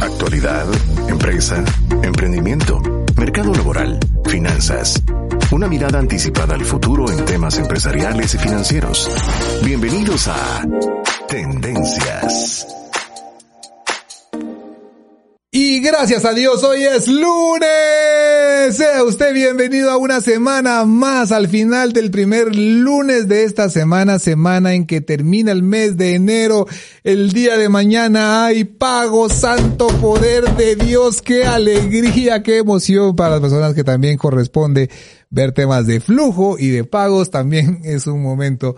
Actualidad, empresa, emprendimiento, mercado laboral, finanzas. Una mirada anticipada al futuro en temas empresariales y financieros. Bienvenidos a Tendencias. Y gracias a Dios, hoy es lunes. Sea usted bienvenido a una semana más al final del primer lunes de esta semana, semana en que termina el mes de enero. El día de mañana hay pago, santo poder de Dios. Qué alegría, qué emoción para las personas que también corresponde ver temas de flujo y de pagos. También es un momento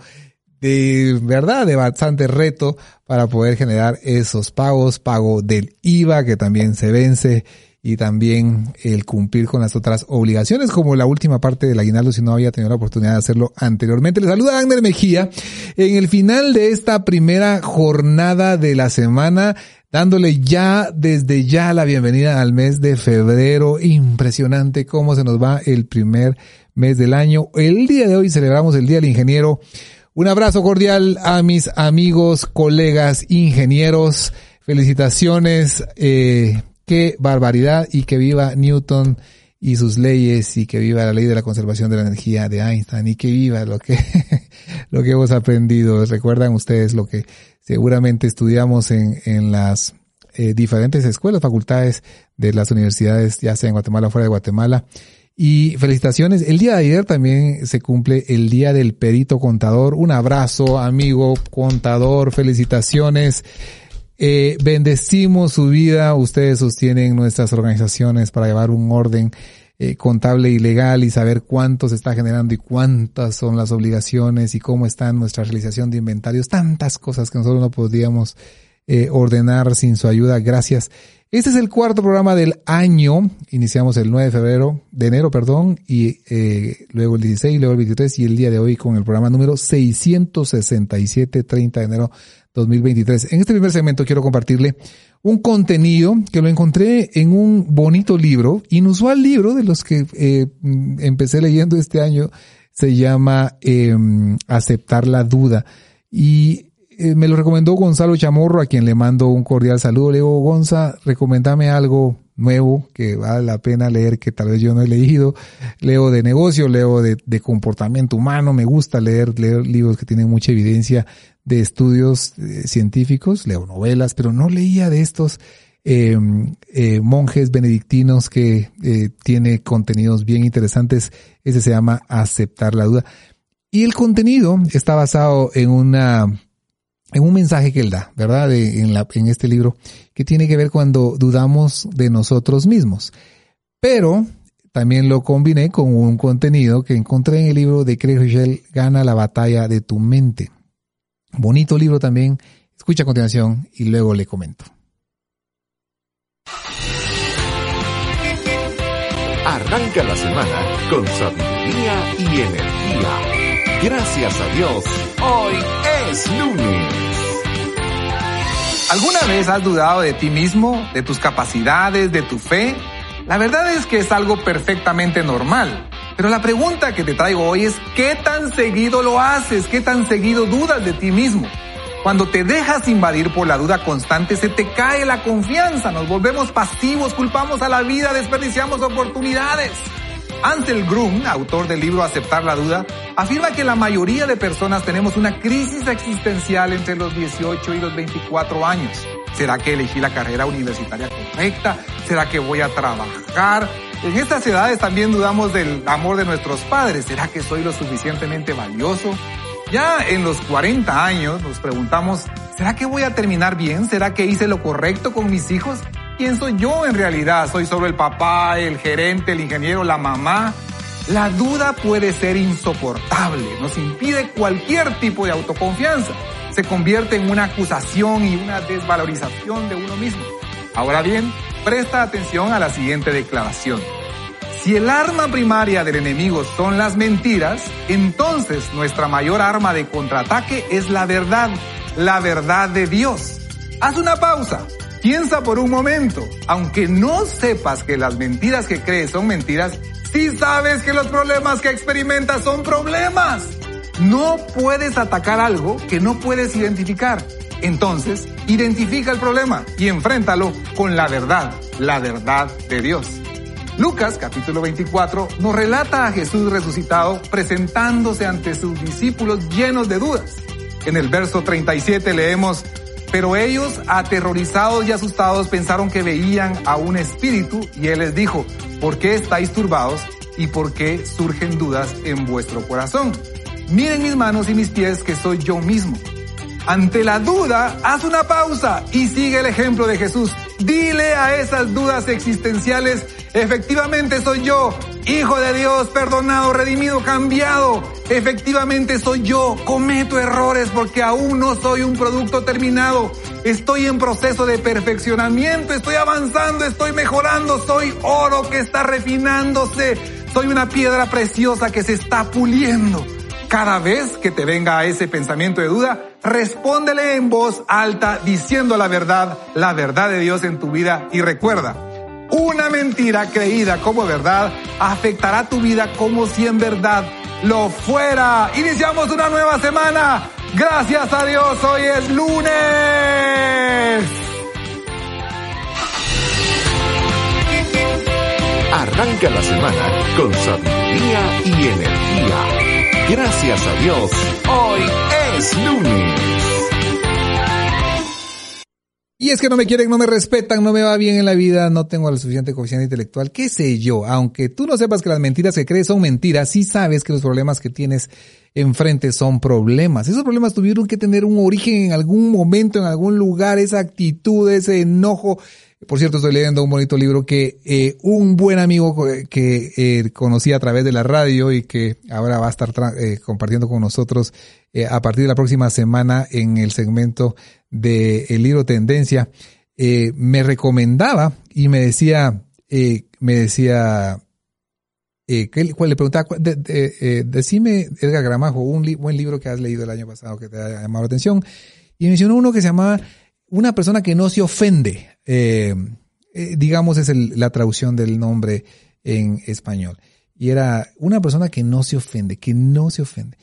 de verdad de bastante reto para poder generar esos pagos, pago del IVA que también se vence y también el cumplir con las otras obligaciones como la última parte del aguinaldo si no había tenido la oportunidad de hacerlo anteriormente. Les saluda Agner Mejía en el final de esta primera jornada de la semana dándole ya desde ya la bienvenida al mes de febrero. Impresionante cómo se nos va el primer mes del año. El día de hoy celebramos el Día del Ingeniero un abrazo cordial a mis amigos, colegas, ingenieros. Felicitaciones. Eh, qué barbaridad y que viva Newton y sus leyes y que viva la ley de la conservación de la energía de Einstein y que viva lo que, lo que hemos aprendido. Recuerdan ustedes lo que seguramente estudiamos en, en las eh, diferentes escuelas, facultades de las universidades, ya sea en Guatemala o fuera de Guatemala. Y felicitaciones. El día de ayer también se cumple el día del perito contador. Un abrazo, amigo contador. Felicitaciones. Eh, bendecimos su vida. Ustedes sostienen nuestras organizaciones para llevar un orden eh, contable y legal y saber cuánto se está generando y cuántas son las obligaciones y cómo está nuestra realización de inventarios. Tantas cosas que nosotros no podríamos eh, ordenar sin su ayuda. Gracias. Este es el cuarto programa del año. Iniciamos el 9 de febrero, de enero, perdón, y eh, luego el 16, luego el 23 y el día de hoy con el programa número 667, 30 de enero 2023. En este primer segmento quiero compartirle un contenido que lo encontré en un bonito libro, inusual libro de los que eh, empecé leyendo este año. Se llama eh, Aceptar la duda. Y eh, me lo recomendó Gonzalo Chamorro, a quien le mando un cordial saludo. Le digo, Gonza, recomendame algo nuevo que vale la pena leer, que tal vez yo no he leído. Leo de negocio, leo de, comportamiento humano, me gusta leer, leer libros que tienen mucha evidencia de estudios eh, científicos, leo novelas, pero no leía de estos em, eh, monjes benedictinos que tiene contenidos bien interesantes. Ese se llama Aceptar la duda. Y el contenido está basado en una en un mensaje que él da, ¿verdad? en, en este libro, que tiene que ver cuando dudamos de nosotros mismos. Pero también lo combiné con un contenido que encontré en el libro de Craig Rochelle, Gana la batalla de tu mente. Bonito libro también. Escucha a continuación y luego le comento. Arranca la semana con sabiduría y energía. Gracias a Dios, hoy es lunes. ¿Alguna vez has dudado de ti mismo, de tus capacidades, de tu fe? La verdad es que es algo perfectamente normal. Pero la pregunta que te traigo hoy es, ¿qué tan seguido lo haces? ¿Qué tan seguido dudas de ti mismo? Cuando te dejas invadir por la duda constante, se te cae la confianza, nos volvemos pasivos, culpamos a la vida, desperdiciamos oportunidades. Ansel Grum, autor del libro Aceptar la Duda, afirma que la mayoría de personas tenemos una crisis existencial entre los 18 y los 24 años. ¿Será que elegí la carrera universitaria correcta? ¿Será que voy a trabajar? En estas edades también dudamos del amor de nuestros padres. ¿Será que soy lo suficientemente valioso? Ya en los 40 años nos preguntamos, ¿será que voy a terminar bien? ¿Será que hice lo correcto con mis hijos? ¿Quién soy yo en realidad? ¿Soy solo el papá, el gerente, el ingeniero, la mamá? La duda puede ser insoportable, nos impide cualquier tipo de autoconfianza. se convierte en una acusación y una desvalorización de uno mismo. Ahora bien, presta atención a la siguiente declaración. Si el arma primaria del enemigo son las mentiras, entonces nuestra mayor arma de contraataque es la verdad, la verdad de Dios. Haz una pausa, piensa por un momento. Aunque no sepas que las mentiras que crees son mentiras, sí sabes que los problemas que experimentas son problemas. No puedes atacar algo que no puedes identificar. Entonces, identifica el problema y enfréntalo con la verdad, la verdad de Dios. Lucas capítulo 24 nos relata a Jesús resucitado presentándose ante sus discípulos llenos de dudas. En el verso 37 leemos, pero ellos, aterrorizados y asustados, pensaron que veían a un espíritu y él les dijo, ¿por qué estáis turbados y por qué surgen dudas en vuestro corazón? Miren mis manos y mis pies que soy yo mismo. Ante la duda, haz una pausa y sigue el ejemplo de Jesús. Dile a esas dudas existenciales, efectivamente soy yo, hijo de Dios, perdonado, redimido, cambiado. Efectivamente soy yo, cometo errores porque aún no soy un producto terminado. Estoy en proceso de perfeccionamiento, estoy avanzando, estoy mejorando, soy oro que está refinándose, soy una piedra preciosa que se está puliendo. Cada vez que te venga ese pensamiento de duda, respóndele en voz alta diciendo la verdad, la verdad de Dios en tu vida y recuerda, una mentira creída como verdad afectará tu vida como si en verdad lo fuera. Iniciamos una nueva semana. Gracias a Dios, hoy es lunes. Arranca la semana con sabiduría y energía. Gracias a Dios, hoy es lunes. Y es que no me quieren, no me respetan, no me va bien en la vida, no tengo la suficiente coeficiente intelectual, qué sé yo. Aunque tú no sepas que las mentiras que crees son mentiras, sí sabes que los problemas que tienes enfrente son problemas. Esos problemas tuvieron que tener un origen en algún momento, en algún lugar, esa actitud, ese enojo, por cierto, estoy leyendo un bonito libro que eh, un buen amigo que eh, conocí a través de la radio y que ahora va a estar eh, compartiendo con nosotros eh, a partir de la próxima semana en el segmento de el libro Tendencia, eh, me recomendaba y me decía, me decía, eh, le preguntaba, de, de, decime, Edgar Gramajo, un buen libro que has leído el año pasado que te ha llamado la atención, y mencionó uno que se llamaba Una persona que no se ofende eh, eh, digamos es la traducción del nombre en español. Y era una persona que no se ofende, que no se ofende.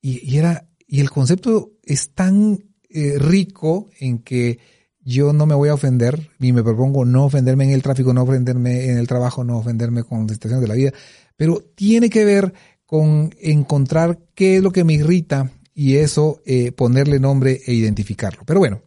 Y, era, y el concepto es tan eh, rico en que yo no me voy a ofender, ni me propongo no ofenderme en el tráfico, no ofenderme en el trabajo, no ofenderme con las situaciones de la vida, pero tiene que ver con encontrar qué es lo que me irrita y eso ponerle nombre e identificarlo. Pero bueno,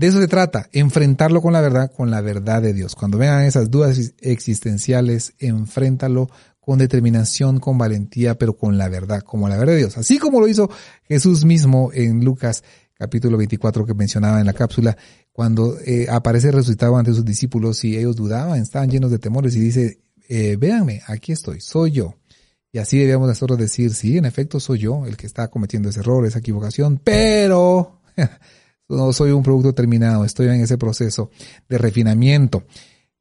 de eso se trata, enfrentarlo con la verdad, con la verdad de Dios. Cuando vengan esas dudas existenciales, enfréntalo con determinación, con valentía, pero con la verdad, como la verdad de Dios. Así como lo hizo Jesús mismo en Lucas capítulo 24 que mencionaba en la cápsula, cuando eh, aparece resucitado ante sus discípulos y ellos dudaban, estaban llenos de temores y dice, eh, véanme, aquí estoy, soy yo. Y así debíamos nosotros decir, sí, en efecto soy yo el que está cometiendo ese error, esa equivocación, pero no soy un producto terminado, estoy en ese proceso de refinamiento.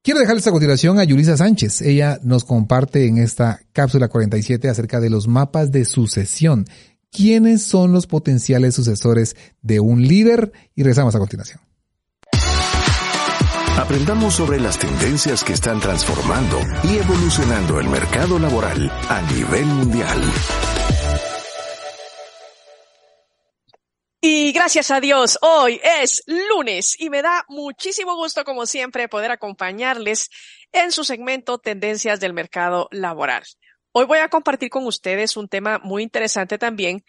Quiero dejarles a continuación a Yulisa Sánchez. Ella nos comparte en esta cápsula 47 acerca de los mapas de sucesión. ¿Quiénes son los potenciales sucesores de un líder? Y regresamos a continuación. Aprendamos sobre las tendencias que están transformando y evolucionando el mercado laboral a nivel mundial. Y gracias a Dios, hoy es lunes y me da muchísimo gusto, como siempre, poder acompañarles en su segmento Tendencias del Mercado Laboral. Hoy voy a compartir con ustedes un tema muy interesante también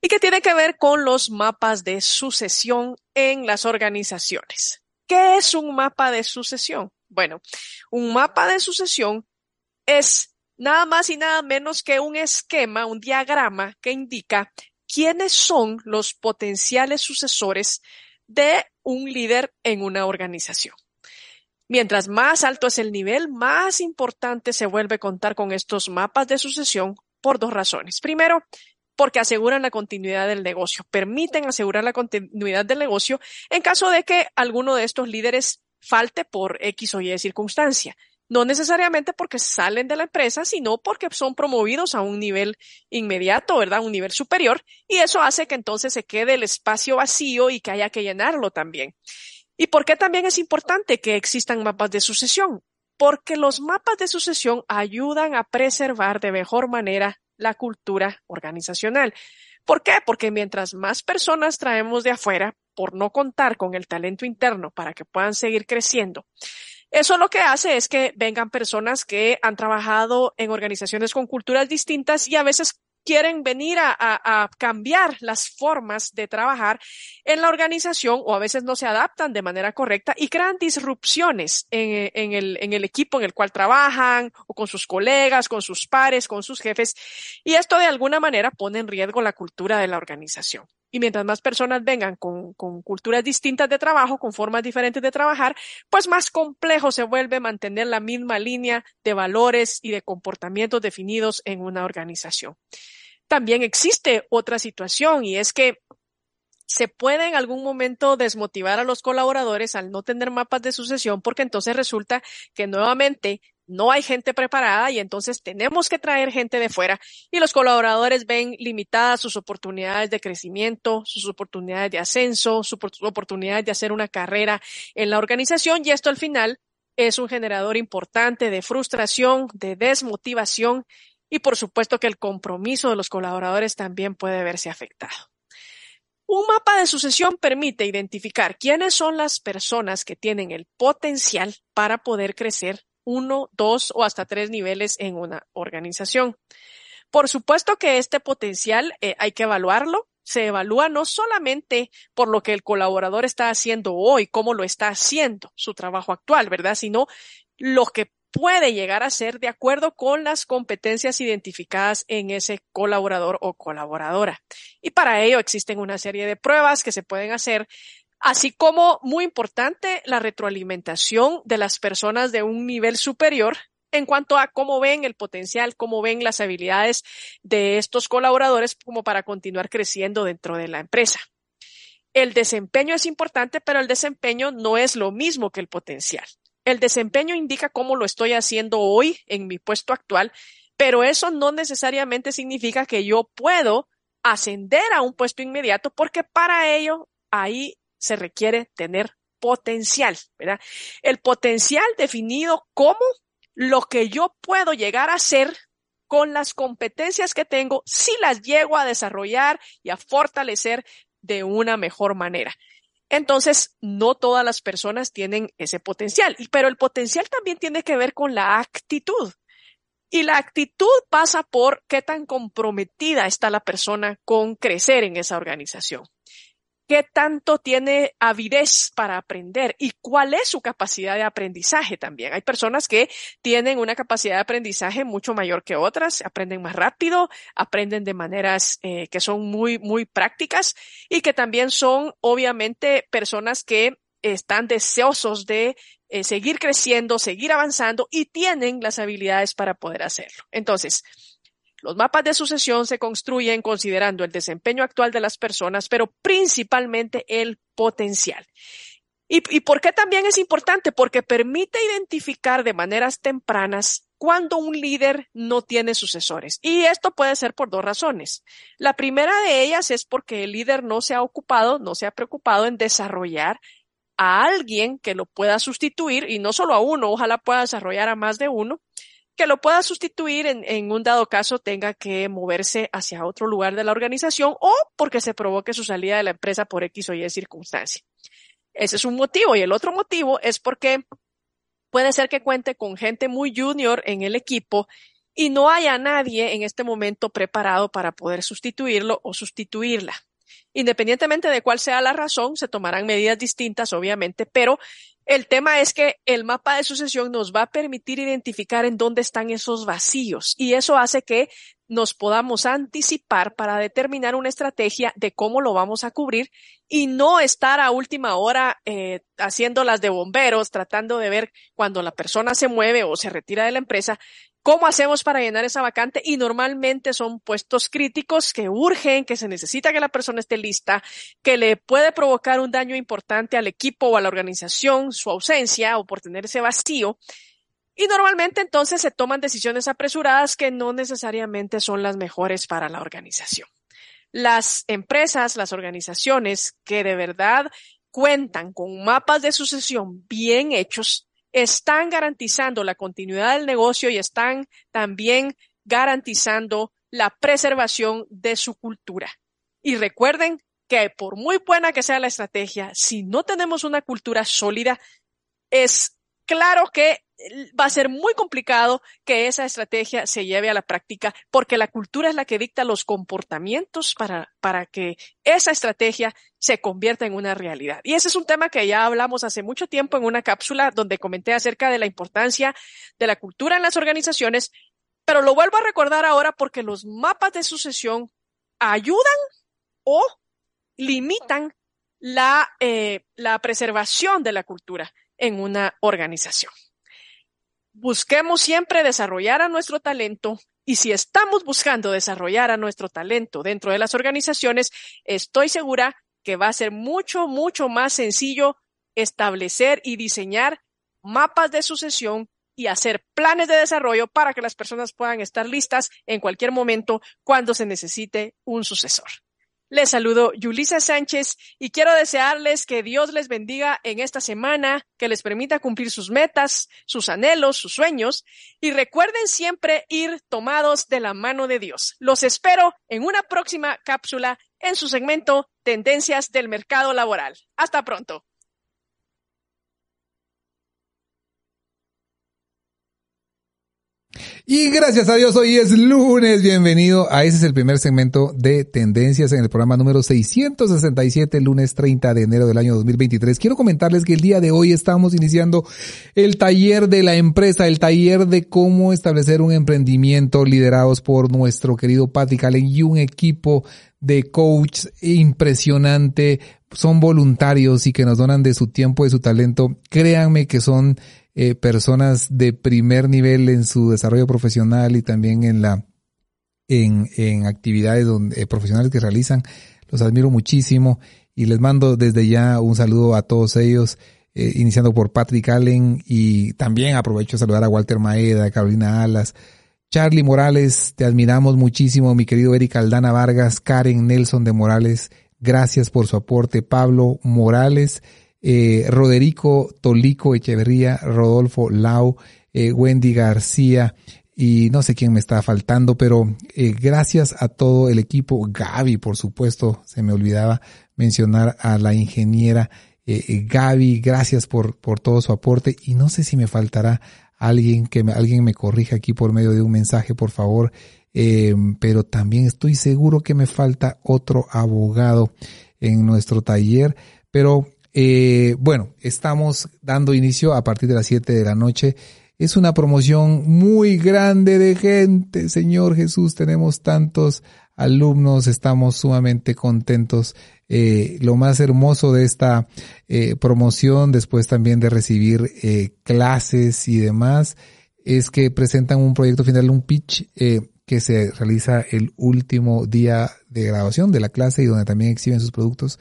y que tiene que ver con los mapas de sucesión en las organizaciones. ¿Qué es un mapa de sucesión? Bueno, un mapa de sucesión es nada más y nada menos que un esquema, un diagrama que indica quiénes son los potenciales sucesores de un líder en una organización. Mientras más alto es el nivel, más importante se vuelve contar con estos mapas de sucesión por dos razones. Primero, porque aseguran la continuidad del negocio, permiten asegurar la continuidad del negocio en caso de que alguno de estos líderes falte por X o Y circunstancia. No necesariamente porque salen de la empresa, sino porque son promovidos a un nivel inmediato, ¿verdad? Un nivel superior. Y eso hace que entonces se quede el espacio vacío y que haya que llenarlo también. ¿Y por qué también es importante que existan mapas de sucesión? Porque los mapas de sucesión ayudan a preservar de mejor manera la cultura organizacional. ¿Por qué? Porque mientras más personas traemos de afuera, por no contar con el talento interno para que puedan seguir creciendo, eso lo que hace es que vengan personas que han trabajado en organizaciones con culturas distintas y a veces quieren venir a, cambiar las formas de trabajar en la organización o a veces no se adaptan de manera correcta y crean disrupciones en, el, en el equipo en el cual trabajan o con sus colegas, con sus pares, con sus jefes. Y esto de alguna manera pone en riesgo la cultura de la organización. Y mientras más personas vengan con, con, culturas distintas de trabajo, con formas diferentes de trabajar, pues más complejo se vuelve mantener la misma línea de valores y de comportamientos definidos en una organización. También existe otra situación y es que se puede en algún momento desmotivar a los colaboradores al no tener mapas de sucesión porque entonces resulta que nuevamente no hay gente preparada y entonces tenemos que traer gente de fuera y los colaboradores ven limitadas sus oportunidades de crecimiento, sus oportunidades de ascenso, sus oportunidades de hacer una carrera en la organización y esto al final es un generador importante de frustración, de desmotivación y por supuesto que el compromiso de los colaboradores también puede verse afectado. Un mapa de sucesión permite identificar quiénes son las personas que tienen el potencial para poder crecer uno, dos o hasta tres niveles en una organización. Por supuesto que este potencial eh, hay que evaluarlo. Se evalúa no solamente por lo que el colaborador está haciendo hoy, cómo lo está haciendo, su trabajo actual, ¿verdad? Sino lo que puede llegar a ser de acuerdo con las competencias identificadas en ese colaborador o colaboradora. Y para ello existen una serie de pruebas que se pueden hacer, así como, muy importante, la retroalimentación de las personas de un nivel superior en cuanto a cómo ven el potencial, cómo ven las habilidades de estos colaboradores como para continuar creciendo dentro de la empresa. El desempeño es importante, pero el desempeño no es lo mismo que el potencial. El desempeño indica cómo lo estoy haciendo hoy en mi puesto actual, pero eso no necesariamente significa que yo puedo ascender a un puesto inmediato porque para ello ahí se requiere tener potencial, ¿verdad? El potencial definido como lo que yo puedo llegar a ser con las competencias que tengo si las llego a desarrollar y a fortalecer de una mejor manera. Entonces, no todas las personas tienen ese potencial, pero el potencial también tiene que ver con la actitud. Y la actitud pasa por qué tan comprometida está la persona con crecer en esa organización qué tanto tiene avidez para aprender y cuál es su capacidad de aprendizaje también. Hay personas que tienen una capacidad de aprendizaje mucho mayor que otras, aprenden más rápido, aprenden de maneras eh, que son muy, muy prácticas y que también son obviamente personas que están deseosos de eh, seguir creciendo, seguir avanzando y tienen las habilidades para poder hacerlo. Entonces, los mapas de sucesión se construyen considerando el desempeño actual de las personas, pero principalmente el potencial. ¿Y, por qué también es importante? Porque permite identificar de maneras tempranas cuando un líder no tiene sucesores. Y esto puede ser por dos razones. La primera de ellas es porque el líder no se ha ocupado, no se ha preocupado en desarrollar a alguien que lo pueda sustituir y no solo a uno, ojalá pueda desarrollar a más de uno que lo pueda sustituir en, un dado caso tenga que moverse hacia otro lugar de la organización o porque se provoque su salida de la empresa por X o Y circunstancia. Ese es un motivo. Y el otro motivo es porque puede ser que cuente con gente muy junior en el equipo y no haya nadie en este momento preparado para poder sustituirlo o sustituirla. Independientemente de cuál sea la razón, se tomarán medidas distintas, obviamente, pero el tema es que el mapa de sucesión nos va a permitir identificar en dónde están esos vacíos y eso hace que nos podamos anticipar para determinar una estrategia de cómo lo vamos a cubrir y no estar a última hora eh, haciendo las de bomberos, tratando de ver cuando la persona se mueve o se retira de la empresa, ¿Cómo hacemos para llenar esa vacante? Y normalmente son puestos críticos que urgen, que se necesita que la persona esté lista, que le puede provocar un daño importante al equipo o a la organización, su ausencia o por tener ese vacío. Y normalmente entonces se toman decisiones apresuradas que no necesariamente son las mejores para la organización. Las empresas, las organizaciones que de verdad cuentan con mapas de sucesión bien hechos, están garantizando la continuidad del negocio y están también garantizando la preservación de su cultura. Y recuerden que por muy buena que sea la estrategia, si no tenemos una cultura sólida, es claro que va a ser muy complicado que esa estrategia se lleve a la práctica porque la cultura es la que dicta los comportamientos para, para que esa estrategia se convierta en una realidad. Y ese es un tema que ya hablamos hace mucho tiempo en una cápsula donde comenté acerca de la importancia de la cultura en las organizaciones, pero lo vuelvo a recordar ahora porque los mapas de sucesión ayudan o limitan la, eh, la preservación de la cultura en una organización busquemos siempre desarrollar a nuestro talento y si estamos buscando desarrollar a nuestro talento dentro de las organizaciones, estoy segura que va a ser mucho, mucho más sencillo establecer y diseñar mapas de sucesión y hacer planes de desarrollo para que las personas puedan estar listas en cualquier momento cuando se necesite un sucesor. Les saludo Yulisa Sánchez y quiero desearles que Dios les bendiga en esta semana, que les permita cumplir sus metas, sus anhelos, sus sueños y recuerden siempre ir tomados de la mano de Dios. Los espero en una próxima cápsula en su segmento Tendencias del Mercado Laboral. Hasta pronto. Y gracias a Dios, hoy es lunes. Bienvenido a ese es el primer segmento de tendencias en el programa número 667, lunes 30 de enero del año 2023. Quiero comentarles que el día de hoy estamos iniciando el taller de la empresa, el taller de cómo establecer un emprendimiento liderados por nuestro querido Patrick Allen y un equipo de coach impresionante. Son voluntarios y que nos donan de su tiempo, de su talento. Créanme que son eh, personas de primer nivel en su desarrollo profesional y también en la en, en actividades donde, eh, profesionales que realizan. Los admiro muchísimo y les mando desde ya un saludo a todos ellos, eh, iniciando por Patrick Allen y también aprovecho a saludar a Walter Maeda, Carolina Alas, Charlie Morales, te admiramos muchísimo, mi querido Eric Aldana Vargas, Karen Nelson de Morales, gracias por su aporte, Pablo Morales, eh, Roderico Tolico Echeverría, Rodolfo Lau, eh, Wendy García y no sé quién me está faltando, pero eh, gracias a todo el equipo, Gaby, por supuesto, se me olvidaba mencionar a la ingeniera Gaby, gracias por, por todo su aporte y no sé si me faltará alguien que me, alguien me corrija aquí por medio de un mensaje, por favor. pero también estoy seguro que me falta otro abogado en nuestro taller, pero eh, bueno, estamos dando inicio a partir de las 7 de la noche. Es una promoción muy grande de gente, Señor Jesús. Tenemos tantos alumnos, estamos sumamente contentos. Eh, lo más hermoso de esta eh, promoción, después también de recibir eh, clases y demás, es que presentan un proyecto final, un pitch eh, que se realiza el último día de grabación de la clase y donde también exhiben sus productos.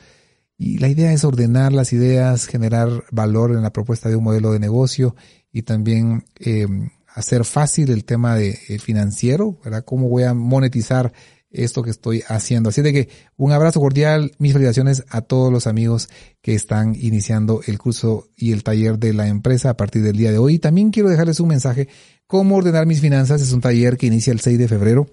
Y la idea es ordenar las ideas, generar valor en la propuesta de un modelo de negocio y también eh, hacer fácil el tema de eh, financiero, ¿verdad? ¿Cómo voy a monetizar esto que estoy haciendo? Así de que un abrazo cordial, mis felicitaciones a todos los amigos que están iniciando el curso y el taller de la empresa a partir del día de hoy. También quiero dejarles un mensaje. Cómo ordenar mis finanzas es un taller que inicia el 6 de febrero.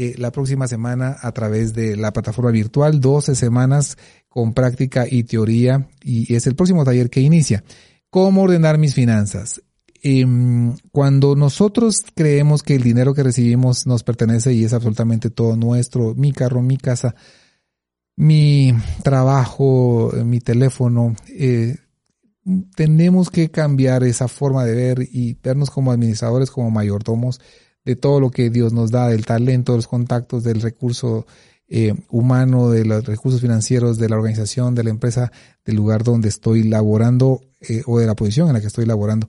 Eh, la próxima semana a través de la plataforma virtual, 12 semanas con práctica y teoría y es el próximo taller que inicia. ¿Cómo ordenar mis finanzas? Em, cuando nosotros creemos que el dinero que recibimos nos pertenece y es absolutamente todo nuestro, mi carro, mi casa, mi trabajo, mi teléfono, eh, tenemos que cambiar esa forma de ver y vernos como administradores, como mayordomos de todo lo que Dios nos da, del talento, de los contactos, del recurso eh, humano, de los recursos financieros, de la organización, de la empresa, del lugar donde estoy laborando eh, o de la posición en la que estoy laborando.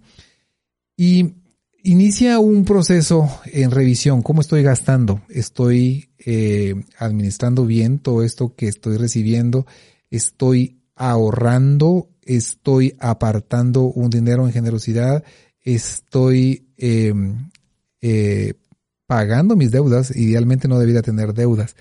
Y inicia un proceso en revisión. ¿Cómo estoy gastando? ¿Estoy eh, administrando bien todo esto que estoy recibiendo? ¿Estoy ahorrando? ¿Estoy apartando un dinero en generosidad? ¿Estoy em, eh, pagando mis deudas? Idealmente no debería tener deudas.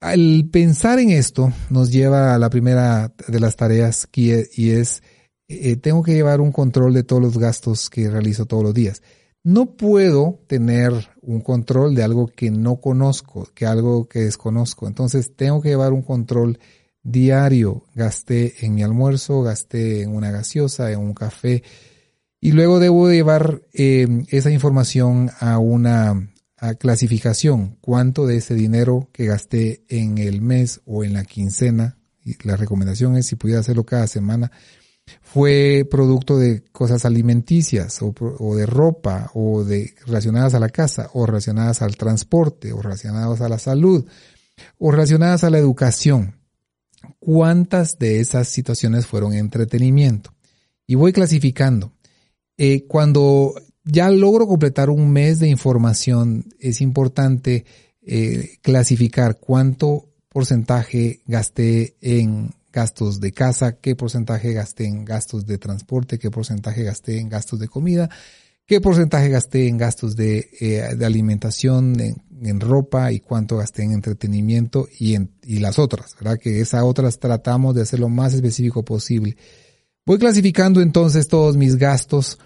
Al pensar en esto nos lleva a la primera de las tareas y es eh, tengo que llevar un control de todos los gastos que realizo todos los días. No puedo tener un control de algo que no conozco, que algo que desconozco. Entonces tengo que llevar un control diario. Gasté en mi almuerzo, gasté en una gaseosa, en un café. Y luego debo llevar eh, esa información a una clasificación. Cuánto de ese dinero que gasté en el mes o en la quincena. Y la recomendación es si pudiera hacerlo cada semana fue producto de cosas alimenticias o, de ropa o de relacionadas a la casa o relacionadas al transporte o relacionadas a la salud o relacionadas a la educación. ¿Cuántas de esas situaciones fueron entretenimiento? Y voy clasificando. Eh, cuando ya logro completar un mes de información, es importante eh, clasificar cuánto porcentaje gasté en gastos de casa, qué porcentaje gasté en gastos de transporte, qué porcentaje gasté en gastos de comida, qué porcentaje gasté en gastos de, eh, alimentación, en, ropa y cuánto gasté en entretenimiento y, en, y las otras, ¿verdad? Que esas otras tratamos de hacer lo más específico posible. Voy clasificando entonces todos mis gastos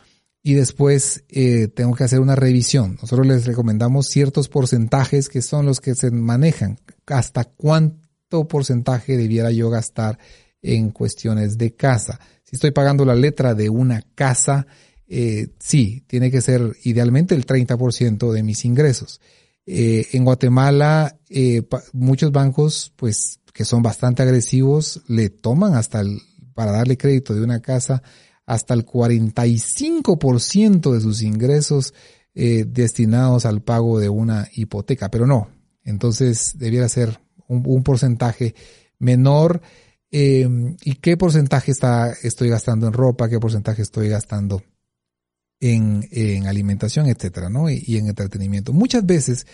y después eh, tengo que hacer una revisión. Nosotros les recomendamos ciertos porcentajes que son los que se manejan. Hasta cuánto porcentaje debiera yo gastar en cuestiones de casa. Si estoy pagando la letra de una casa, eh, sí, tiene que ser idealmente el 30% de mis ingresos. Eh, en Guatemala, eh, muchos bancos, pues, que son bastante agresivos, le toman hasta el, para darle crédito de una casa, hasta el 45% de sus ingresos destinados al pago de una hipoteca, pero no. Entonces, debiera ser un, porcentaje menor. Em, ¿Y qué porcentaje está, estoy gastando en ropa? ¿Qué porcentaje estoy gastando en, en alimentación, etcétera, ¿no? Y, en entretenimiento. Muchas veces,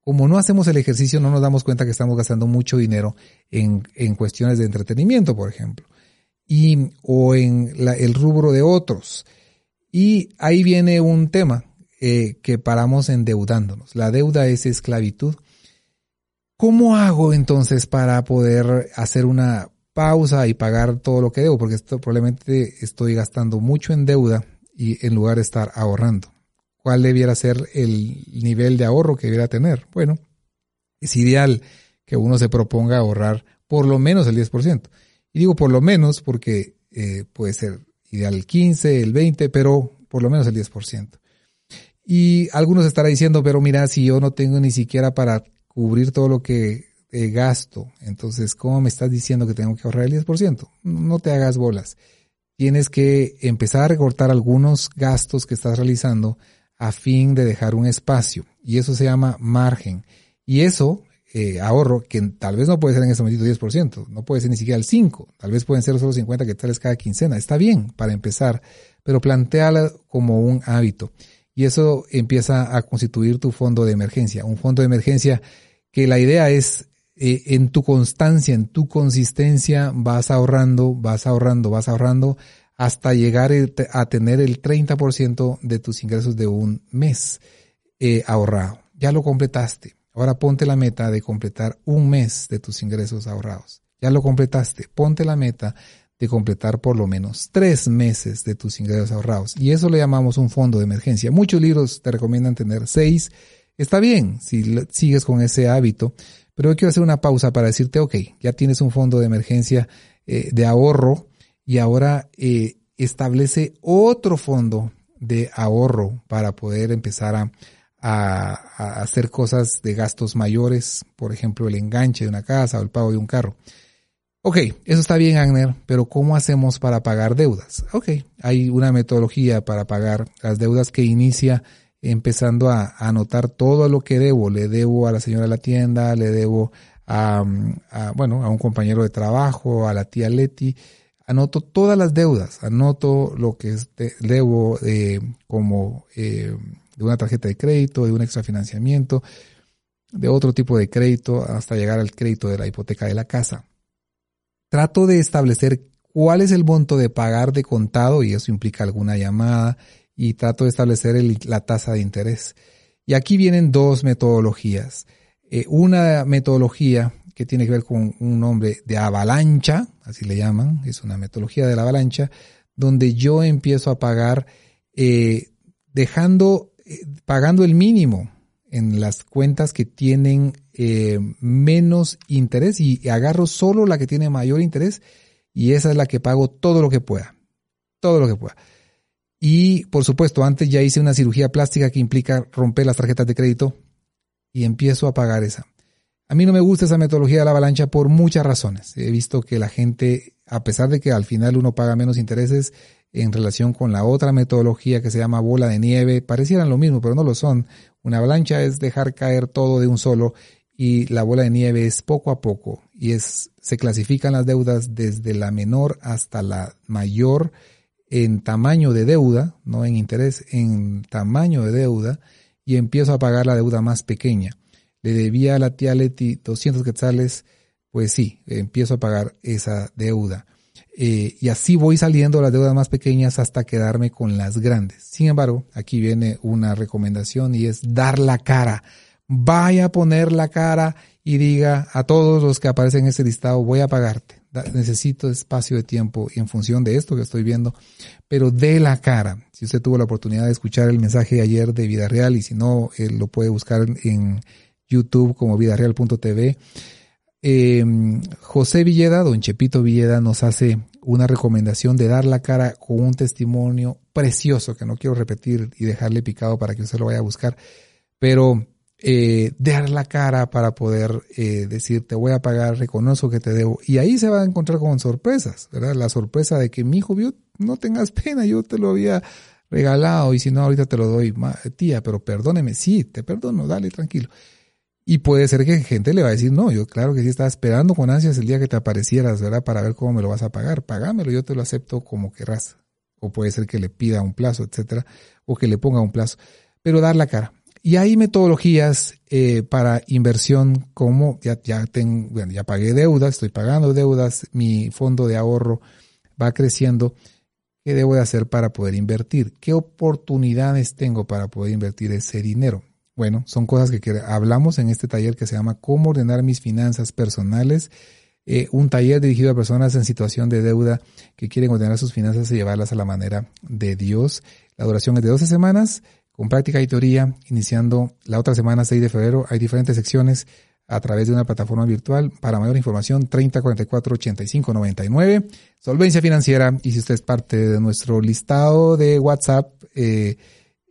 como no hacemos el ejercicio, no nos damos cuenta que estamos gastando mucho dinero en, en cuestiones de entretenimiento, por ejemplo, y, o en el rubro de otros. Y ahí viene un tema eh, que paramos endeudándonos. La deuda es esclavitud ¿Cómo hago entonces para poder hacer una pausa y pagar todo lo que debo? Porque esto, probablemente estoy gastando mucho en deuda y en lugar de estar ahorrando. ¿Cuál debiera ser el nivel de ahorro que debiera tener? Bueno, es ideal que uno se proponga ahorrar por lo menos el 10%. Y digo por lo menos porque eh, puede ser ideal el 15, el 20, pero por lo menos el 10%. Y algunos estarán diciendo, pero mira, si yo no tengo ni siquiera para cubrir todo lo que eh, gasto. Entonces, ¿cómo me estás diciendo que tengo que ahorrar el 10%? No te hagas bolas. Tienes que empezar a recortar algunos gastos que estás realizando a fin de dejar un espacio. Y eso se llama margen. Y eso, eh, ahorro, que tal vez no puede ser en este momento 10%, no puede ser ni siquiera el 5%, tal vez pueden ser solo 50 que tal cada quincena. Está bien para empezar, pero planteala como un hábito. Y eso empieza a constituir tu fondo de emergencia. Un fondo de emergencia que la idea es eh, en tu constancia, en tu consistencia, vas ahorrando, vas ahorrando, vas ahorrando hasta llegar a tener el 30% de tus ingresos de un mes eh, ahorrado. Ya lo completaste. Ahora ponte la meta de completar un mes de tus ingresos ahorrados. Ya lo completaste. Ponte la meta de completar por lo menos tres meses de tus ingresos ahorrados. Y eso le llamamos un fondo de emergencia. Muchos libros te recomiendan tener seis Está bien si sigues con ese hábito, pero yo quiero hacer una pausa para decirte, ok, ya tienes un fondo de emergencia eh, de ahorro y ahora eh, establece otro fondo de ahorro para poder empezar a, a, hacer cosas de gastos mayores, por ejemplo, el enganche de una casa o el pago de un carro. Ok, eso está bien, Agner, pero ¿cómo hacemos para pagar deudas? Ok, hay una metodología para pagar las deudas que inicia empezando a, anotar todo lo que debo. Le debo a la señora de la tienda, le debo a, bueno, a un compañero de trabajo, a la tía Leti, anoto todas las deudas, anoto lo que debo eh, como eh, de una tarjeta de crédito, de un extrafinanciamiento, de otro tipo de crédito, hasta llegar al crédito de la hipoteca de la casa. Trato de establecer cuál es el monto de pagar de contado, y eso implica alguna llamada, y trato de establecer la tasa de interés. Y aquí vienen dos metodologías. Eh, una metodología que tiene que ver con un nombre de avalancha, así le llaman, es una metodología de la avalancha, donde yo empiezo a pagar eh, dejando, pagando el mínimo en las cuentas que tienen eh, menos interés y agarro solo la que tiene mayor interés y esa es la que pago todo lo que pueda, todo lo que pueda. Y por supuesto, antes ya hice una cirugía plástica que implica romper las tarjetas de crédito y empiezo a pagar esa. A mí no me gusta esa metodología de la avalancha por muchas razones. He visto que la gente, a pesar de que al final uno paga menos intereses en relación con la otra metodología que se llama bola de nieve, parecieran lo mismo, pero no lo son. Una avalancha es dejar caer todo de un solo y la bola de nieve es poco a poco y es se clasifican las deudas desde la menor hasta la mayor en tamaño de deuda, no en interés, en tamaño de deuda y empiezo a pagar la deuda más pequeña le debía a la tía Leti 200 quetzales, pues sí, empiezo a pagar esa deuda. Eh, y así voy saliendo las deudas más pequeñas hasta quedarme con las grandes. Sin embargo, aquí viene una recomendación y es dar la cara. Vaya a poner la cara y diga a todos los que aparecen en ese listado, voy a pagarte. necesito espacio de tiempo y en función de esto que estoy viendo, pero de la cara. Si usted tuvo la oportunidad de escuchar el mensaje de ayer de Vida Real y si no, eh, lo puede buscar en YouTube como vidareal.tv. Eh, José Villeda, don Chepito Villeda, nos hace una recomendación de dar la cara con un testimonio precioso que no quiero repetir y dejarle picado para que usted lo vaya a buscar, pero eh, dar la cara para poder eh, decir te voy a pagar, reconozco que te debo y ahí se va a encontrar con sorpresas, ¿verdad? La sorpresa de que mi hijo vio, no tengas pena, yo te lo había regalado y si no ahorita te lo doy, tía, pero perdóneme, sí, te perdono, dale tranquilo. Y puede ser que gente le va a decir, no, yo claro que sí estaba esperando con ansias el día que te aparecieras, ¿verdad? Para ver cómo me lo vas a pagar. Pagámelo, yo te lo acepto como querrás. O puede ser que le pida un plazo, etcétera, o que le ponga un plazo. Pero dar la cara. Y hay metodologías eh, para inversión como ya, ya tengo, bueno, ya pagué deudas, estoy pagando deudas, mi fondo de ahorro va creciendo. ¿Qué debo de hacer para poder invertir? ¿Qué oportunidades tengo para poder invertir ese dinero? Bueno, son cosas que hablamos en este taller que se llama Cómo ordenar mis finanzas personales. Eh, un taller dirigido a personas en situación de deuda que quieren ordenar sus finanzas y llevarlas a la manera de Dios. La duración es de 12 semanas con práctica y teoría, iniciando la otra semana, 6 de febrero. Hay diferentes secciones a través de una plataforma virtual. Para mayor información, 3044 85 99. Solvencia financiera. Y si usted es parte de nuestro listado de WhatsApp, eh,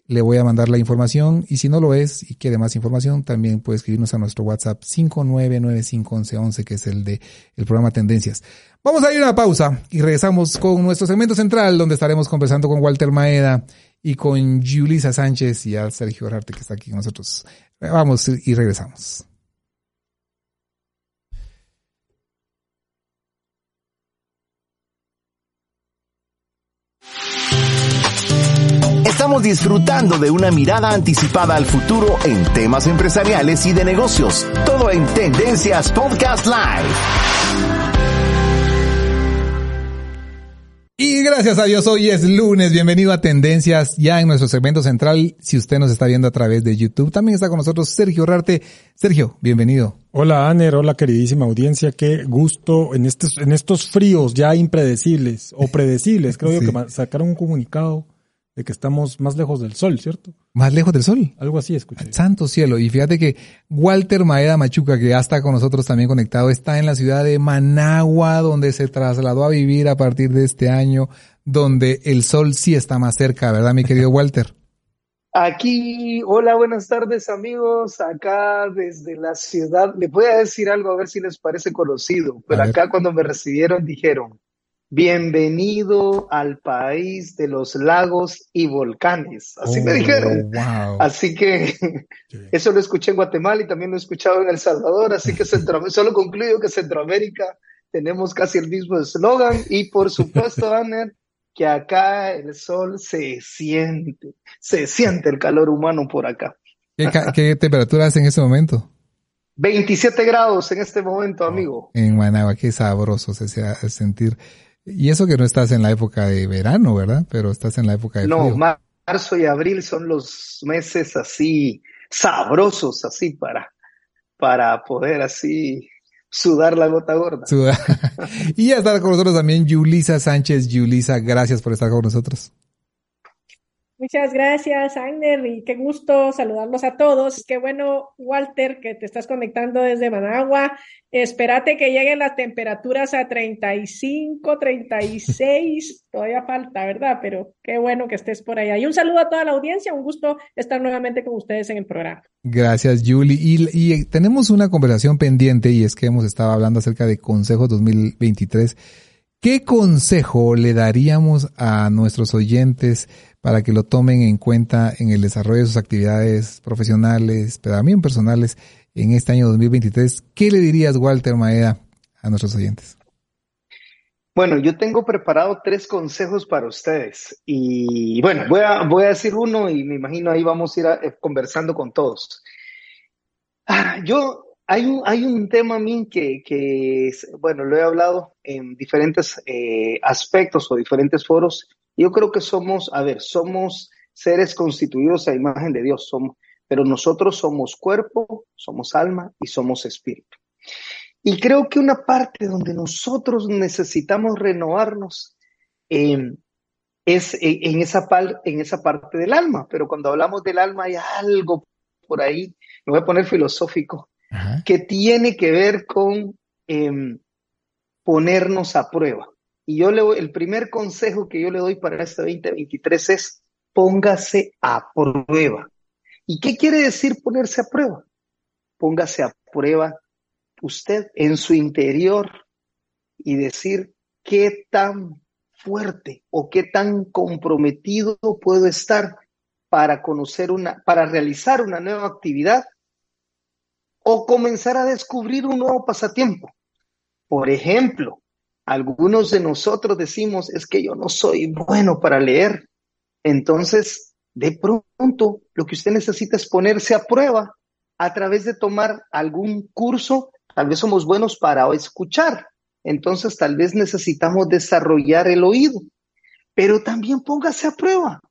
le voy a mandar la información y si no lo es y quiere más información, también puede escribirnos a nuestro WhatsApp 59951111, que es el de el programa Tendencias. Vamos a ir a una pausa y regresamos con nuestro segmento central donde estaremos conversando con Walter Maeda y con Julisa Sánchez y a Sergio Rarte que está aquí con nosotros. Vamos y regresamos. Estamos disfrutando de una mirada anticipada al futuro en temas empresariales y de negocios. Todo en Tendencias Podcast Live. Y gracias a Dios, hoy es lunes. Bienvenido a Tendencias, ya en nuestro segmento central. Si usted nos está viendo a través de YouTube, también está con nosotros Sergio Rarte. Sergio, bienvenido. Hola, Aner. Hola, queridísima audiencia. Qué gusto en estos, en estos fríos ya impredecibles o predecibles. Creo yo que sacaron un comunicado de que estamos más lejos del sol, ¿cierto? Más lejos del sol. Algo así escuché. Santo cielo. Y fíjate que Walter Maeda Machuca, que ya está con nosotros también conectado, está en la ciudad de Managua, donde se trasladó a vivir a partir de este año, donde el sol sí está más cerca, ¿verdad, mi querido Walter? Aquí, hola, buenas tardes amigos, acá desde la ciudad, le voy a decir algo a ver si les parece conocido, pero acá cuando me recibieron dijeron, bienvenido al país de los lagos y volcanes. Así me oh, dijeron. Así que eso lo escuché en Guatemala y también lo he escuchado en El Salvador. Así que solo concluyo que Centroamérica tenemos casi el mismo eslogan y por supuesto, Aner, que acá el sol se siente, se siente el calor humano por acá. ¿Qué, temperatura hace en este momento? 27 grados en este momento, amigo. En Managua, qué sabroso se sentir. Y eso que no estás en la época de verano, ¿verdad? Pero estás en la época de No, marzo y abril son los meses así sabrosos, así para, para poder así sudar la gota gorda. y ya está con nosotros también Yulisa Sánchez. Yulisa, gracias por estar con nosotros. Muchas gracias, Agner, y qué gusto saludarlos a todos. Qué bueno, Walter, que te estás conectando desde Managua. Espérate que lleguen las temperaturas a 35, 36. Todavía falta, ¿verdad? Pero qué bueno que estés por allá. Y un saludo a toda la audiencia. Un gusto estar nuevamente con ustedes en el programa. Gracias, Julie. Y, y tenemos una conversación pendiente y es que hemos estado hablando acerca de Consejo 2023 ¿Qué consejo le daríamos a nuestros oyentes para que lo tomen en cuenta en el desarrollo de sus actividades profesionales, pero también personales en este año 2023? ¿Qué le dirías, Walter Maeda, a nuestros oyentes? Bueno, yo tengo preparado tres consejos para ustedes y bueno, voy a, voy a decir uno y me imagino ahí vamos a ir eh, conversando con todos. Ah, yo hay un, hay un tema a mí que, que, bueno, lo he hablado en diferentes eh, aspectos o diferentes foros. Yo creo que somos, a ver, somos seres constituidos a imagen de Dios, somos, pero nosotros somos cuerpo, somos alma y somos espíritu. Y creo que una parte donde nosotros necesitamos renovarnos em, es en esa, en esa parte del alma, pero cuando hablamos del alma hay algo por ahí, me voy a poner filosófico, que tiene que ver con em, ponernos a prueba. Y yo le el primer consejo que yo le doy para este 2023 es póngase a prueba. ¿Y qué quiere decir ponerse a prueba? Póngase a prueba usted en su interior y decir qué tan fuerte o qué tan comprometido puedo estar para conocer una, para realizar una nueva actividad o comenzar a descubrir un nuevo pasatiempo. Por ejemplo, algunos de nosotros decimos, es que yo no soy bueno para leer. Entonces, de pronto, lo que usted necesita es ponerse a prueba a través de tomar algún curso. Tal vez somos buenos para escuchar. Entonces, tal vez necesitamos desarrollar el oído. Pero también póngase a prueba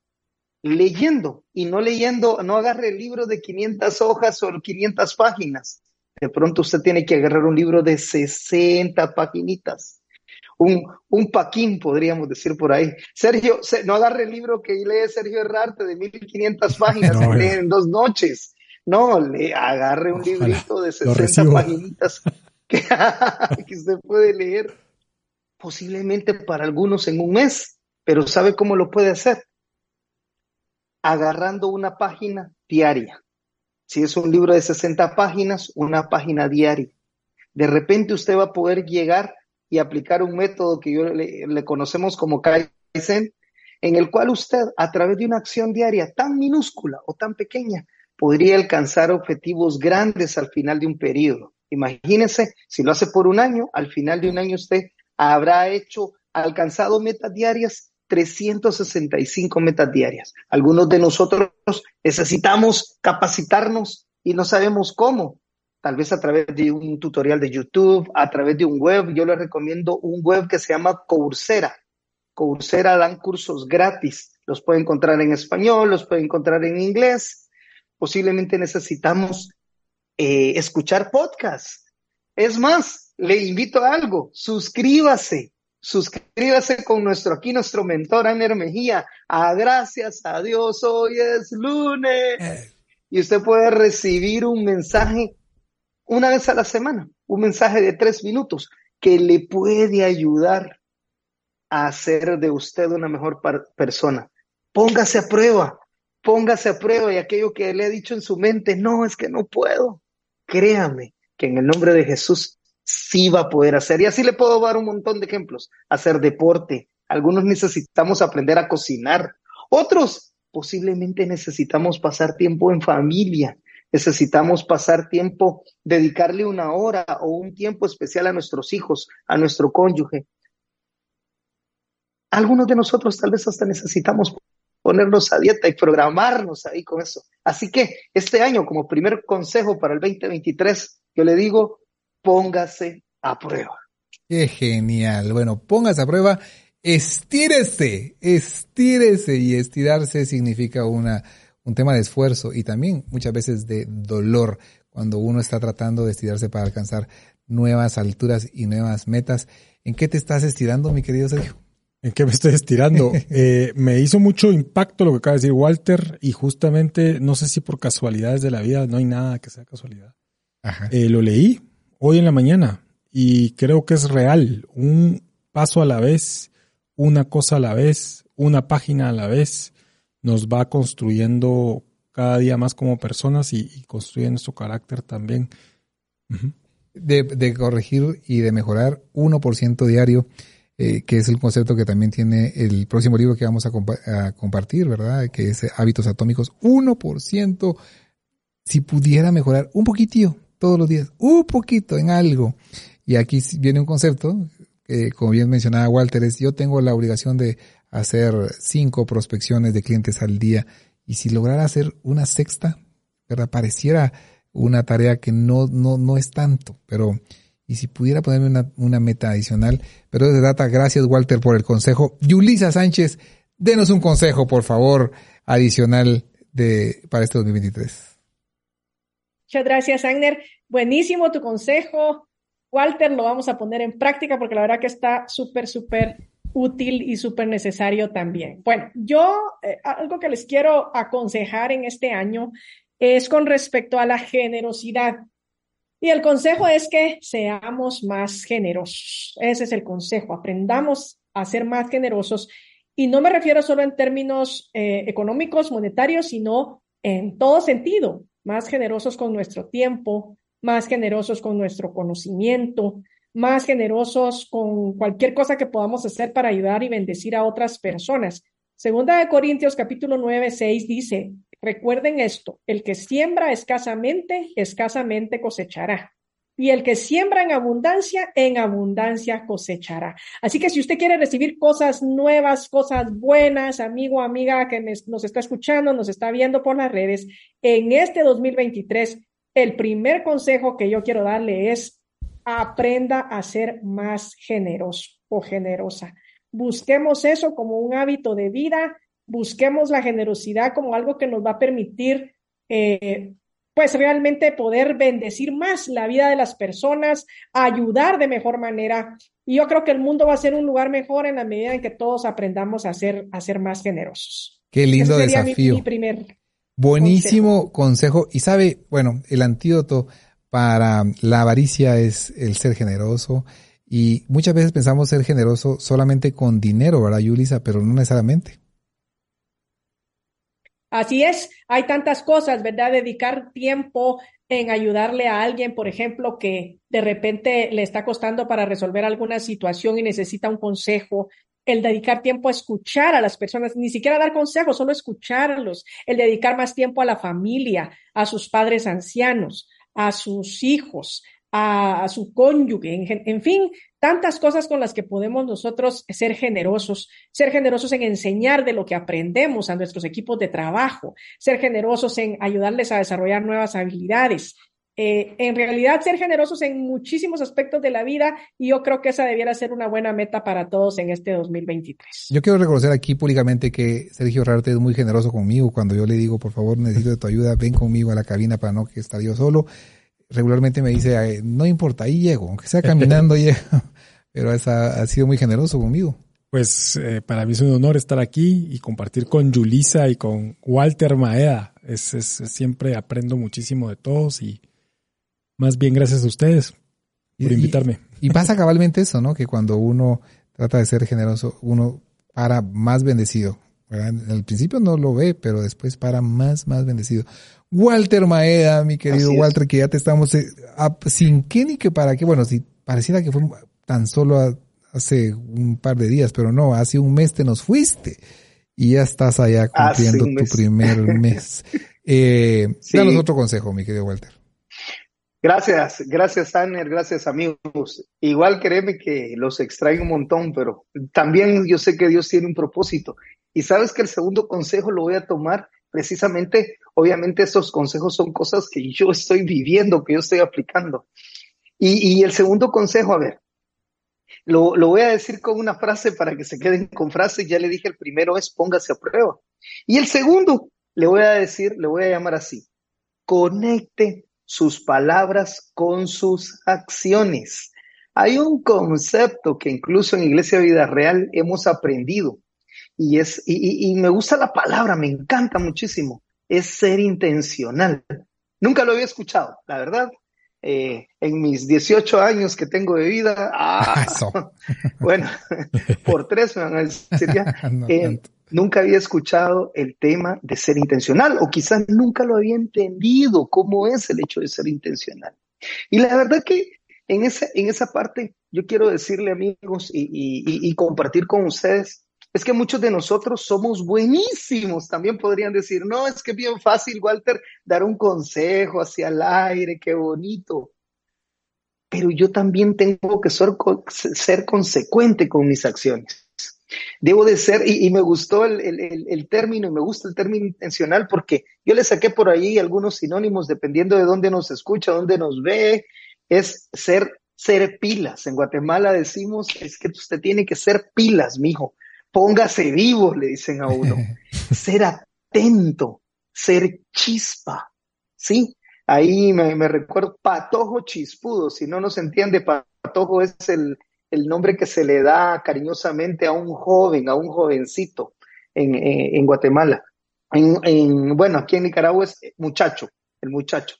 leyendo y no leyendo, no agarre el libro de 500 hojas o 500 páginas. De pronto usted tiene que agarrar un libro de 60 paginitas. Un, un paquín, podríamos decir por ahí. Sergio, no agarre el libro que lee Sergio Herrarte de 1500 páginas en dos noches. No, le agarre un librito de 60 paginitas que, que usted puede leer posiblemente para algunos en un mes, pero ¿sabe cómo lo puede hacer? agarrando una página diaria. Si es un libro de 60 páginas, una página diaria. De repente usted va a poder llegar y aplicar un método que yo le, conocemos como Kaizen, en el cual usted, a través de una acción diaria tan minúscula o tan pequeña, podría alcanzar objetivos grandes al final de un periodo. Imagínese, si lo hace por un año, al final de un año usted habrá hecho, alcanzado metas diarias 365 metas diarias. Algunos de nosotros necesitamos capacitarnos y no sabemos cómo. Tal vez a través de un tutorial de YouTube, a través de un web. Yo les recomiendo un web que se llama Coursera. Coursera dan cursos gratis. Los puede encontrar en español, los puede encontrar en inglés. Posiblemente necesitamos eh, escuchar podcasts. Es más, le invito a algo. Suscríbase Suscríbase con nuestro, aquí nuestro mentor, Aner Mejía. A gracias a Dios, hoy es lunes. Eh. Y usted puede recibir un mensaje una vez a la semana, un mensaje de tres minutos que le puede ayudar a hacer de usted una mejor persona. Póngase a prueba, póngase a prueba y aquello que le he dicho en su mente, no, es que no puedo. Créame que en el nombre de Jesús sí va a poder hacer. Y así le puedo dar un montón de ejemplos. Hacer deporte. Algunos necesitamos aprender a cocinar. Otros posiblemente necesitamos pasar tiempo en familia. Necesitamos pasar tiempo, dedicarle una hora o un tiempo especial a nuestros hijos, a nuestro cónyuge. Algunos de nosotros tal vez hasta necesitamos ponernos a dieta y programarnos ahí con eso. Así que este año, como primer consejo para el 2023, yo le digo, póngase a prueba. Qué genial. Bueno, póngase a prueba, estírese, estírese y estirarse significa una un tema de esfuerzo y también muchas veces de dolor cuando uno está tratando de estirarse para alcanzar nuevas alturas y nuevas metas. ¿En qué te estás estirando, mi querido Sergio? ¿En qué me estoy estirando? eh, me hizo mucho impacto lo que acaba de decir Walter y justamente, no sé si por casualidades de la vida, no hay nada que sea casualidad. Eh, lo leí hoy en la mañana y creo que es real. Un paso a la vez, una cosa a la vez, una página a la vez nos va construyendo cada día más como personas y, y construye nuestro carácter también. de, corregir y de mejorar 1% diario, eh, que es el concepto que también tiene el próximo libro que vamos a, compartir, ¿verdad? Que es Hábitos Atómicos. 1%, si pudiera mejorar un poquitito todos los días, un poquito en algo. Y aquí viene un concepto, que como bien mencionaba Walter, es yo tengo la obligación de hacer cinco prospecciones de clientes al día y si lograra hacer una sexta, ¿verdad? Pareciera una tarea que no, no, no es tanto, pero y si pudiera ponerme una, una meta adicional, pero de data, gracias Walter por el consejo. Yulisa Sánchez, denos un consejo, por favor, adicional de, para este 2023. Muchas gracias, Agner. Buenísimo tu consejo. Walter, lo vamos a poner en práctica porque la verdad que está súper, súper útil y súper necesario también. Bueno, yo eh, algo que les quiero aconsejar en este año es con respecto a la generosidad. Y el consejo es que seamos más generosos. Ese es el consejo. Aprendamos a ser más generosos. Y no me refiero solo en términos eh, económicos, monetarios, sino en todo sentido. Más generosos con nuestro tiempo, más generosos con nuestro conocimiento, más generosos con cualquier cosa que podamos hacer para ayudar y bendecir a otras personas. Segunda de Corintios capítulo 9, 6 dice, recuerden esto, el que siembra escasamente, escasamente cosechará. Y el que siembra en abundancia, en abundancia cosechará. Así que si usted quiere recibir cosas nuevas, cosas buenas, amigo, amiga que nos está escuchando, nos está viendo por las redes, en este 2023, el primer consejo que yo quiero darle es aprenda a ser más generoso o generosa. Busquemos eso como un hábito de vida, busquemos la generosidad como algo que nos va a permitir, eh, pues realmente poder bendecir más la vida de las personas, ayudar de mejor manera. Y yo creo que el mundo va a ser un lugar mejor en la medida en que todos aprendamos a ser, a ser más generosos. Qué lindo desafío. primer Buenísimo consejo. Y sabe, bueno, el antídoto para la avaricia es el ser generoso. Y muchas veces pensamos ser generoso solamente con dinero, ¿verdad, Yulisa? Pero no necesariamente. Así es, hay tantas cosas, ¿verdad? Dedicar tiempo en ayudarle a alguien, por ejemplo, que de repente le está costando para resolver alguna situación y necesita un consejo. El dedicar tiempo a escuchar a las personas, ni siquiera dar consejos, solo escucharlos. El dedicar más tiempo a la familia, a sus padres ancianos a sus hijos, a, su cónyuge, en, fin, tantas cosas con las que podemos nosotros ser generosos, ser generosos en enseñar de lo que aprendemos a nuestros equipos de trabajo, ser generosos en ayudarles a desarrollar nuevas habilidades. Eh, en realidad, ser generosos en muchísimos aspectos de la vida y yo creo que esa debiera ser una buena meta para todos en este 2023. Yo quiero reconocer aquí públicamente que Sergio Rarte es muy generoso conmigo cuando yo le digo, por favor, necesito de tu ayuda, ven conmigo a la cabina para no que estar yo solo regularmente me dice, no importa, ahí llego, aunque sea caminando llego. Pero esa, ha sido muy generoso conmigo. Pues eh, para mí es un honor estar aquí y compartir con Yulisa y con Walter Maeda. Es, es, siempre aprendo muchísimo de todos y más bien gracias a ustedes por invitarme. Y, pasa cabalmente eso, ¿no? Que cuando uno trata de ser generoso, uno para más bendecido. En el principio no lo ve, pero después para más, más bendecido. Walter Maeda, mi querido Walter, que ya te estamos eh, sin qué ni que para qué. Bueno, si pareciera que fue tan solo hace un par de días, pero no, hace un mes te nos fuiste y ya estás allá cumpliendo tu primer mes. Eh, Danos otro consejo, mi querido Walter. Gracias, gracias, Anner, gracias, amigos. Igual créeme que los extrae un montón, pero también yo sé que Dios tiene un propósito. Y sabes que el segundo consejo lo voy a tomar precisamente, obviamente estos consejos son cosas que yo estoy viviendo, que yo estoy aplicando. Y, y el segundo consejo, a ver, lo, lo, voy a decir con una frase para que se queden con frases. Ya le dije, el primero es póngase a prueba. Y el segundo, le voy a decir, le voy a llamar así, conecte sus palabras con sus acciones. Hay un concepto que incluso en Iglesia Vida Real hemos aprendido y es y, y, me gusta la palabra, me encanta muchísimo. Es ser intencional. Nunca lo había escuchado, la verdad. Eh, en mis 18 años que tengo de vida, ah, bueno, por tres me van a decir ya, eh, nunca había escuchado el tema de ser intencional o quizás nunca lo había entendido cómo es el hecho de ser intencional. Y la verdad que en esa, en esa parte yo quiero decirle amigos y, y, compartir con ustedes es que muchos de nosotros somos buenísimos. También podrían decir, no, es que es bien fácil, Walter, dar un consejo hacia el aire, qué bonito. Pero yo también tengo que ser, ser consecuente con mis acciones. Debo de ser, y, y me gustó el, el, el, término, y me gusta el término intencional, porque yo le saqué por ahí algunos sinónimos, dependiendo de dónde nos escucha, dónde nos ve, es ser, ser pilas. En Guatemala decimos, es que usted tiene que ser pilas, mijo póngase vivo, le dicen a uno. ser atento, ser chispa, ¿sí? Ahí me, me, recuerdo patojo chispudo, si no nos entiende, patojo es el, el, nombre que se le da cariñosamente a un joven, a un jovencito en, en Guatemala. En, en, bueno, aquí en Nicaragua es muchacho, el muchacho.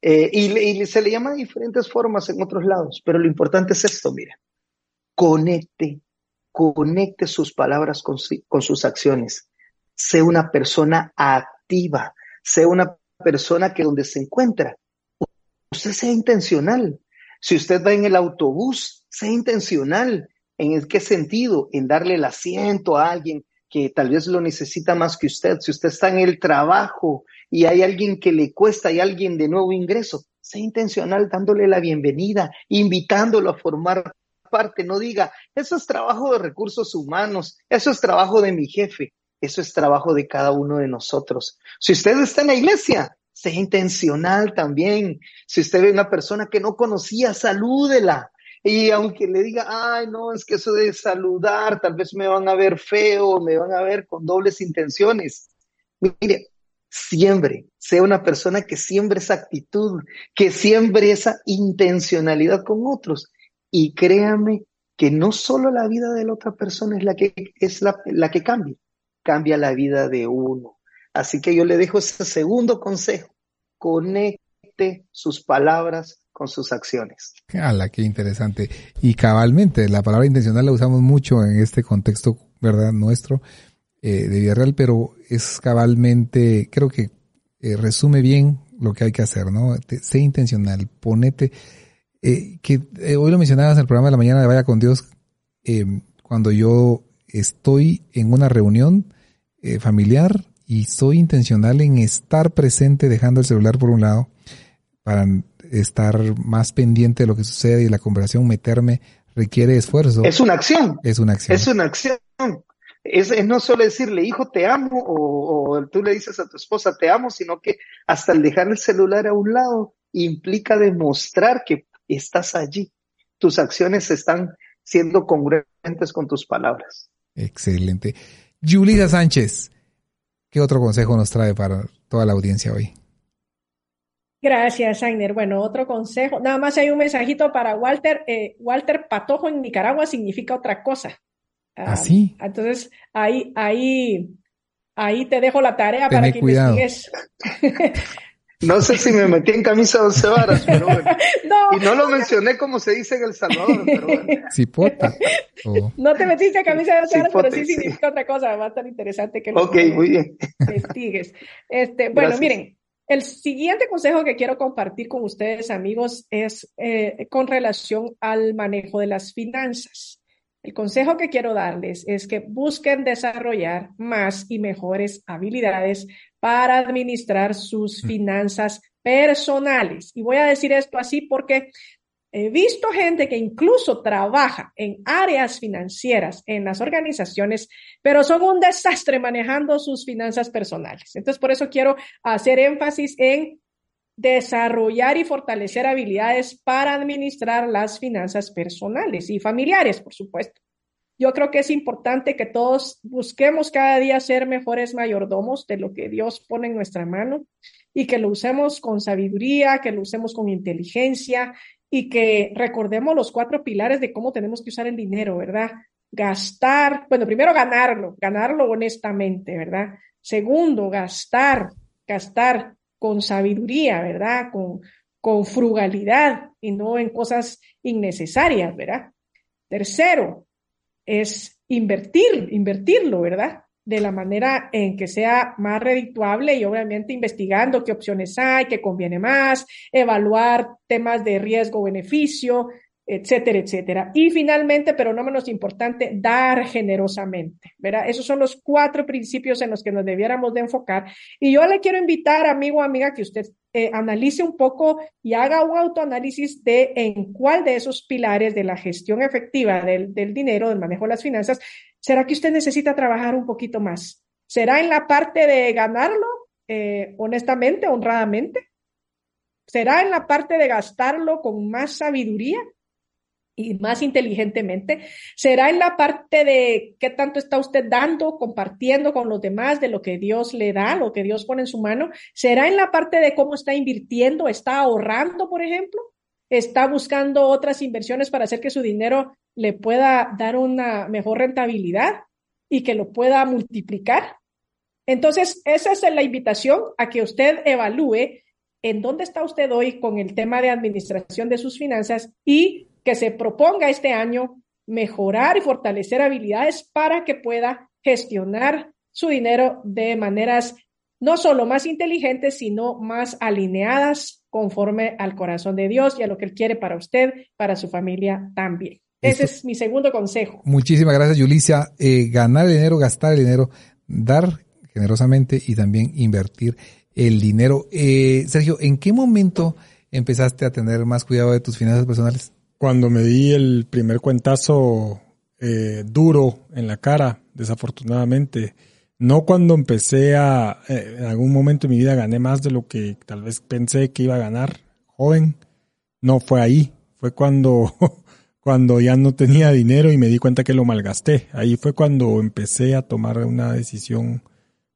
Eh, y, se le llama de diferentes formas en otros lados, pero lo importante es esto, mire, conecte conecte sus palabras con, con sus acciones. Sea una persona activa, sea una persona que donde se encuentra, usted sea intencional. Si usted va en el autobús, sea intencional. ¿En qué sentido? En darle el asiento a alguien que tal vez lo necesita más que usted. Si usted está en el trabajo y hay alguien que le cuesta, hay alguien de nuevo ingreso, sea intencional dándole la bienvenida, invitándolo a formar parte, no diga, eso es trabajo de recursos humanos, eso es trabajo de mi jefe, eso es trabajo de cada uno de nosotros. Si usted está en la iglesia, sea intencional también. Si usted ve una persona que no conocía, salúdela. Y aunque le diga, ay, no, es que eso de saludar, tal vez me van a ver feo, me van a ver con dobles intenciones. Mire, siempre sea una persona que siembre esa actitud, que siembre esa intencionalidad con otros. Y créame que no solo la vida de la otra persona es la que, es la, la que cambia, cambia la vida de uno. Así que yo le dejo ese segundo consejo. Conecte sus palabras con sus acciones. ¡Hala, qué interesante! Y cabalmente, la palabra intencional la usamos mucho en este contexto, ¿verdad? Nuestro, eh, de vida real, pero es cabalmente, creo que eh, resume bien lo que hay que hacer, ¿no? sé intencional, ponete, eh, que eh, hoy lo mencionabas en el programa de la mañana de Vaya con Dios, eh, cuando yo estoy en una reunión familiar y soy intencional en estar presente dejando el celular por un lado para estar más pendiente de lo que sucede y la conversación meterme requiere esfuerzo. Es una acción. Es una acción. Es una acción. Es, es, no solo decirle, hijo, te amo, o, o, tú le dices a tu esposa, te amo, sino que hasta el dejar el celular a un lado implica demostrar que estás allí. Tus acciones están siendo congruentes con tus palabras. Excelente. Julida Sánchez, ¿qué otro consejo nos trae para toda la audiencia hoy? Gracias, Ainer. Bueno, otro consejo. Nada más hay un mensajito para Walter. Eh, Walter Patojo en Nicaragua significa otra cosa. ¿Ah, sí? Entonces, ahí, ahí, ahí te dejo la tarea Tené para que cuidado. investigues. No sé si me metí en camisa de once varas, pero bueno. no, y no lo mencioné como se dice en El Salvador, pero bueno. Cipota. Oh. No te metiste en camisa de once varas, pero sí significa sí. otra cosa. Va a estar interesante que lo Ok, muy bien. investigues. Este, bueno, Gracias. miren, el siguiente consejo que quiero compartir con ustedes, amigos, es eh, con relación al manejo de las finanzas. El consejo que quiero darles es que busquen desarrollar más y mejores habilidades para administrar sus finanzas personales. Y voy a decir esto así porque he visto gente que incluso trabaja en áreas financieras en las organizaciones, pero son un desastre manejando sus finanzas personales. Entonces, por eso quiero hacer énfasis en desarrollar y fortalecer habilidades para administrar las finanzas personales y familiares, por supuesto. Yo creo que es importante que todos busquemos cada día ser mejores mayordomos de lo que Dios pone en nuestra mano y que lo usemos con sabiduría, que lo usemos con inteligencia y que recordemos los cuatro pilares de cómo tenemos que usar el dinero, ¿verdad? Gastar, bueno, primero ganarlo, ganarlo honestamente, ¿verdad? Segundo, gastar, gastar con sabiduría, ¿verdad? Con, con frugalidad y no en cosas innecesarias, ¿verdad? Tercero, es invertir, invertirlo, ¿verdad? De la manera en que sea más redituable y obviamente investigando qué opciones hay, qué conviene más, evaluar temas de riesgo-beneficio, etcétera, etcétera. Y finalmente, pero no menos importante, dar generosamente, ¿verdad? Esos son los cuatro principios en los que nos debiéramos de enfocar. Y yo le quiero invitar, amigo amiga, que usted eh, analice un poco y haga un autoanálisis de en cuál de esos pilares de la gestión efectiva del, del dinero, del manejo de las finanzas, será que usted necesita trabajar un poquito más. ¿Será en la parte de ganarlo eh, honestamente, honradamente? ¿Será en la parte de gastarlo con más sabiduría? Y más inteligentemente, será en la parte de qué tanto está usted dando, compartiendo con los demás de lo que Dios le da, lo que Dios pone en su mano, será en la parte de cómo está invirtiendo, está ahorrando, por ejemplo, está buscando otras inversiones para hacer que su dinero le pueda dar una mejor rentabilidad y que lo pueda multiplicar. Entonces, esa es la invitación a que usted evalúe en dónde está usted hoy con el tema de administración de sus finanzas y que se proponga este año mejorar y fortalecer habilidades para que pueda gestionar su dinero de maneras no solo más inteligentes, sino más alineadas conforme al corazón de Dios y a lo que Él quiere para usted, para su familia también. Ese es mi segundo consejo. Muchísimas gracias, Yulicia. Eh, ganar dinero, gastar el dinero, dar generosamente y también invertir el dinero. Eh, Sergio, ¿en qué momento empezaste a tener más cuidado de tus finanzas personales? Cuando me di el primer cuentazo eh, duro en la cara, desafortunadamente. No cuando empecé a, eh, en algún momento de mi vida gané más de lo que tal vez pensé que iba a ganar joven. No fue ahí. Fue cuando, cuando ya no tenía dinero y me di cuenta que lo malgasté. Ahí fue cuando empecé a tomar una decisión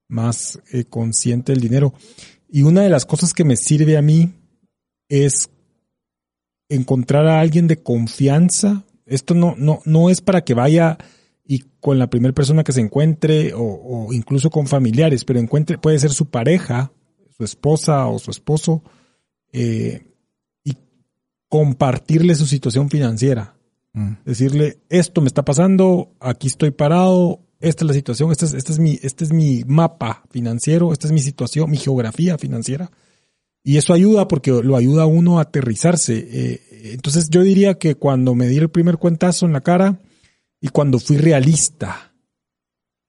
más eh, consciente del dinero. Y una de las cosas que me sirve a mí es encontrar a alguien de confianza. Esto no, no, no es para que vaya y con la primera persona que se encuentre o, incluso con familiares, pero encuentre, puede ser su pareja, su esposa o su esposo, eh, y compartirle su situación financiera. Mm. Decirle, esto me está pasando, aquí estoy parado, esta es la situación, este es, este es, mi, este es mi mapa financiero, esta es mi situación, mi geografía financiera. Y eso ayuda porque lo ayuda a uno a aterrizarse. Eh, entonces yo diría que cuando me di el primer cuentazo en la cara y cuando fui realista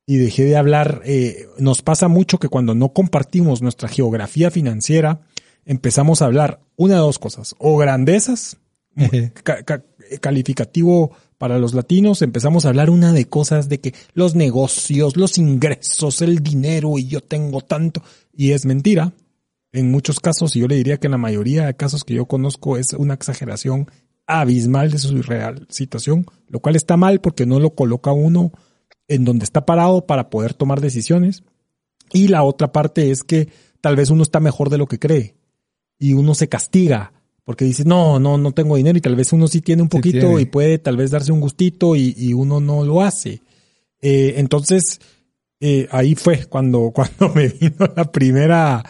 y dejé de hablar, eh, nos pasa mucho que cuando no compartimos nuestra geografía financiera, empezamos a hablar una de dos cosas, o grandezas, calificativo para los latinos, empezamos a hablar una de cosas de que los negocios, los ingresos, el dinero y yo tengo tanto, y es mentira en muchos casos, y yo le diría que en la mayoría de casos que yo conozco es una exageración abismal de su real situación, lo cual está mal porque no lo coloca uno en donde está parado para poder tomar decisiones. Y la otra parte es que tal vez uno está mejor de lo que cree y uno se castiga porque dice, no, no, no tengo dinero y tal vez uno sí tiene un poquito y puede tal vez darse un gustito y, uno no lo hace. Eh, entonces, eh, ahí fue cuando, cuando me vino la primera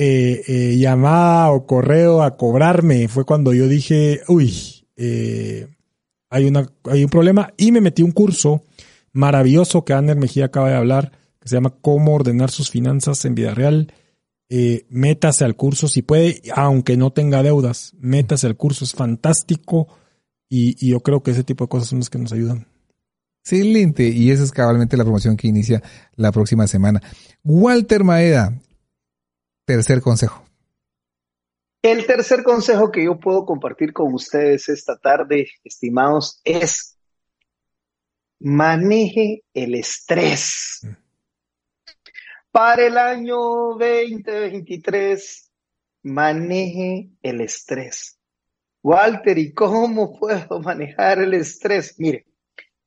eh, eh, llamada o correo a cobrarme fue cuando yo dije, uy, eh, hay, una, hay un problema y me metí un curso maravilloso que Ander Mejía acaba de hablar, que se llama Cómo ordenar sus finanzas en vida real. Eh, métase al curso si puede, aunque no tenga deudas, métase al curso, es fantástico y, y yo creo que ese tipo de cosas son las que nos ayudan. Excelente. Y esa es cabalmente la promoción que inicia la próxima semana. Walter Maeda, tercer consejo. El tercer consejo que yo puedo compartir con ustedes esta tarde, estimados, es maneje el estrés. Mm. Para el año 2023, maneje el estrés. Walter, ¿y cómo puedo manejar el estrés? Mire,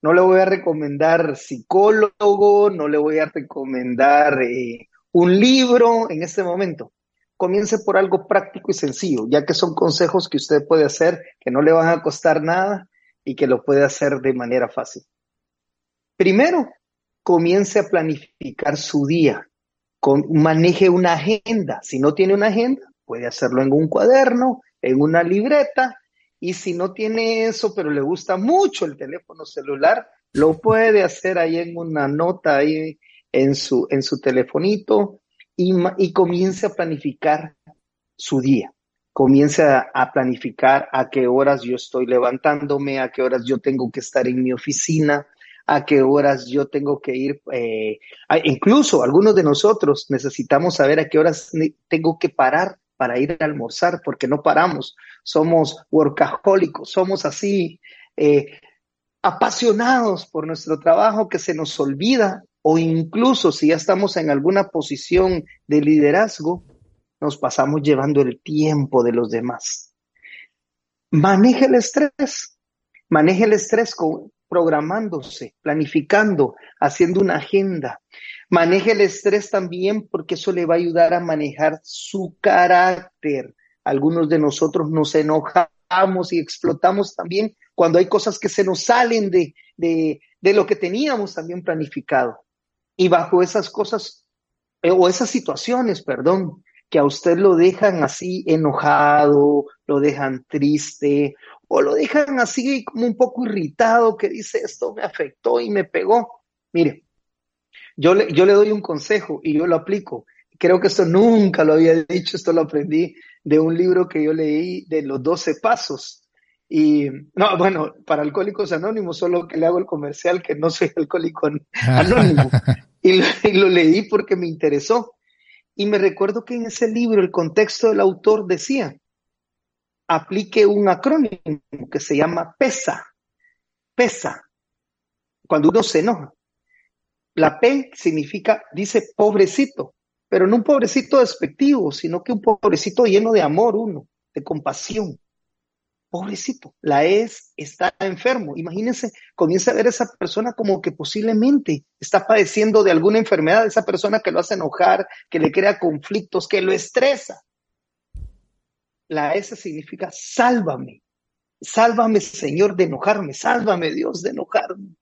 no le voy a recomendar psicólogo, no le voy a recomendar eh, un libro en este momento. Comience por algo práctico y sencillo, ya que son consejos que usted puede hacer, que no le van a costar nada y que lo puede hacer de manera fácil. Primero, comience a planificar su día. maneje una agenda. Si no tiene una agenda, puede hacerlo en un cuaderno, en una libreta y si no tiene eso, pero le gusta mucho el teléfono celular, lo puede hacer ahí en una nota, ahí en su, en su telefonito y, y comience a planificar su día. Comience a, planificar a qué horas yo estoy levantándome, a qué horas yo tengo que estar en mi oficina, a qué horas yo tengo que ir. Eh, incluso algunos de nosotros necesitamos saber a qué horas tengo que parar para ir a almorzar, porque no paramos, somos workahólicos, somos así eh, apasionados por nuestro trabajo que se nos olvida o incluso si ya estamos en alguna posición de liderazgo, nos pasamos llevando el tiempo de los demás. Maneje el estrés, maneje el estrés programándose, planificando, haciendo una agenda, Maneje el estrés también porque eso le va a ayudar a manejar su carácter. Algunos de nosotros nos enojamos y explotamos también cuando hay cosas que se nos salen de, de, de lo que teníamos también planificado. Y bajo esas cosas, eh, o esas situaciones, perdón, que a usted lo dejan así enojado, lo dejan triste, o lo dejan así como un poco irritado, que dice esto me afectó y me pegó. Mire, yo le, yo le doy un consejo y yo lo aplico. Creo que esto nunca lo había dicho, esto lo aprendí de un libro que yo leí de los 12 pasos. Y no, bueno, para alcohólicos anónimos, solo que le hago el comercial que no soy alcohólico anónimo. y, lo, y lo leí porque me interesó. Y me recuerdo que en ese libro el contexto del autor decía, aplique un acrónimo que se llama PESA. PESA. Cuando uno se enoja. La P significa, dice pobrecito, pero no un pobrecito despectivo, sino que un pobrecito lleno de amor, uno, de compasión. Pobrecito, la es, está enfermo. Imagínense, comienza a ver a esa persona como que posiblemente está padeciendo de alguna enfermedad, esa persona que lo hace enojar, que le crea conflictos, que lo estresa. La S significa sálvame, sálvame Señor de enojarme, sálvame Dios de enojarme.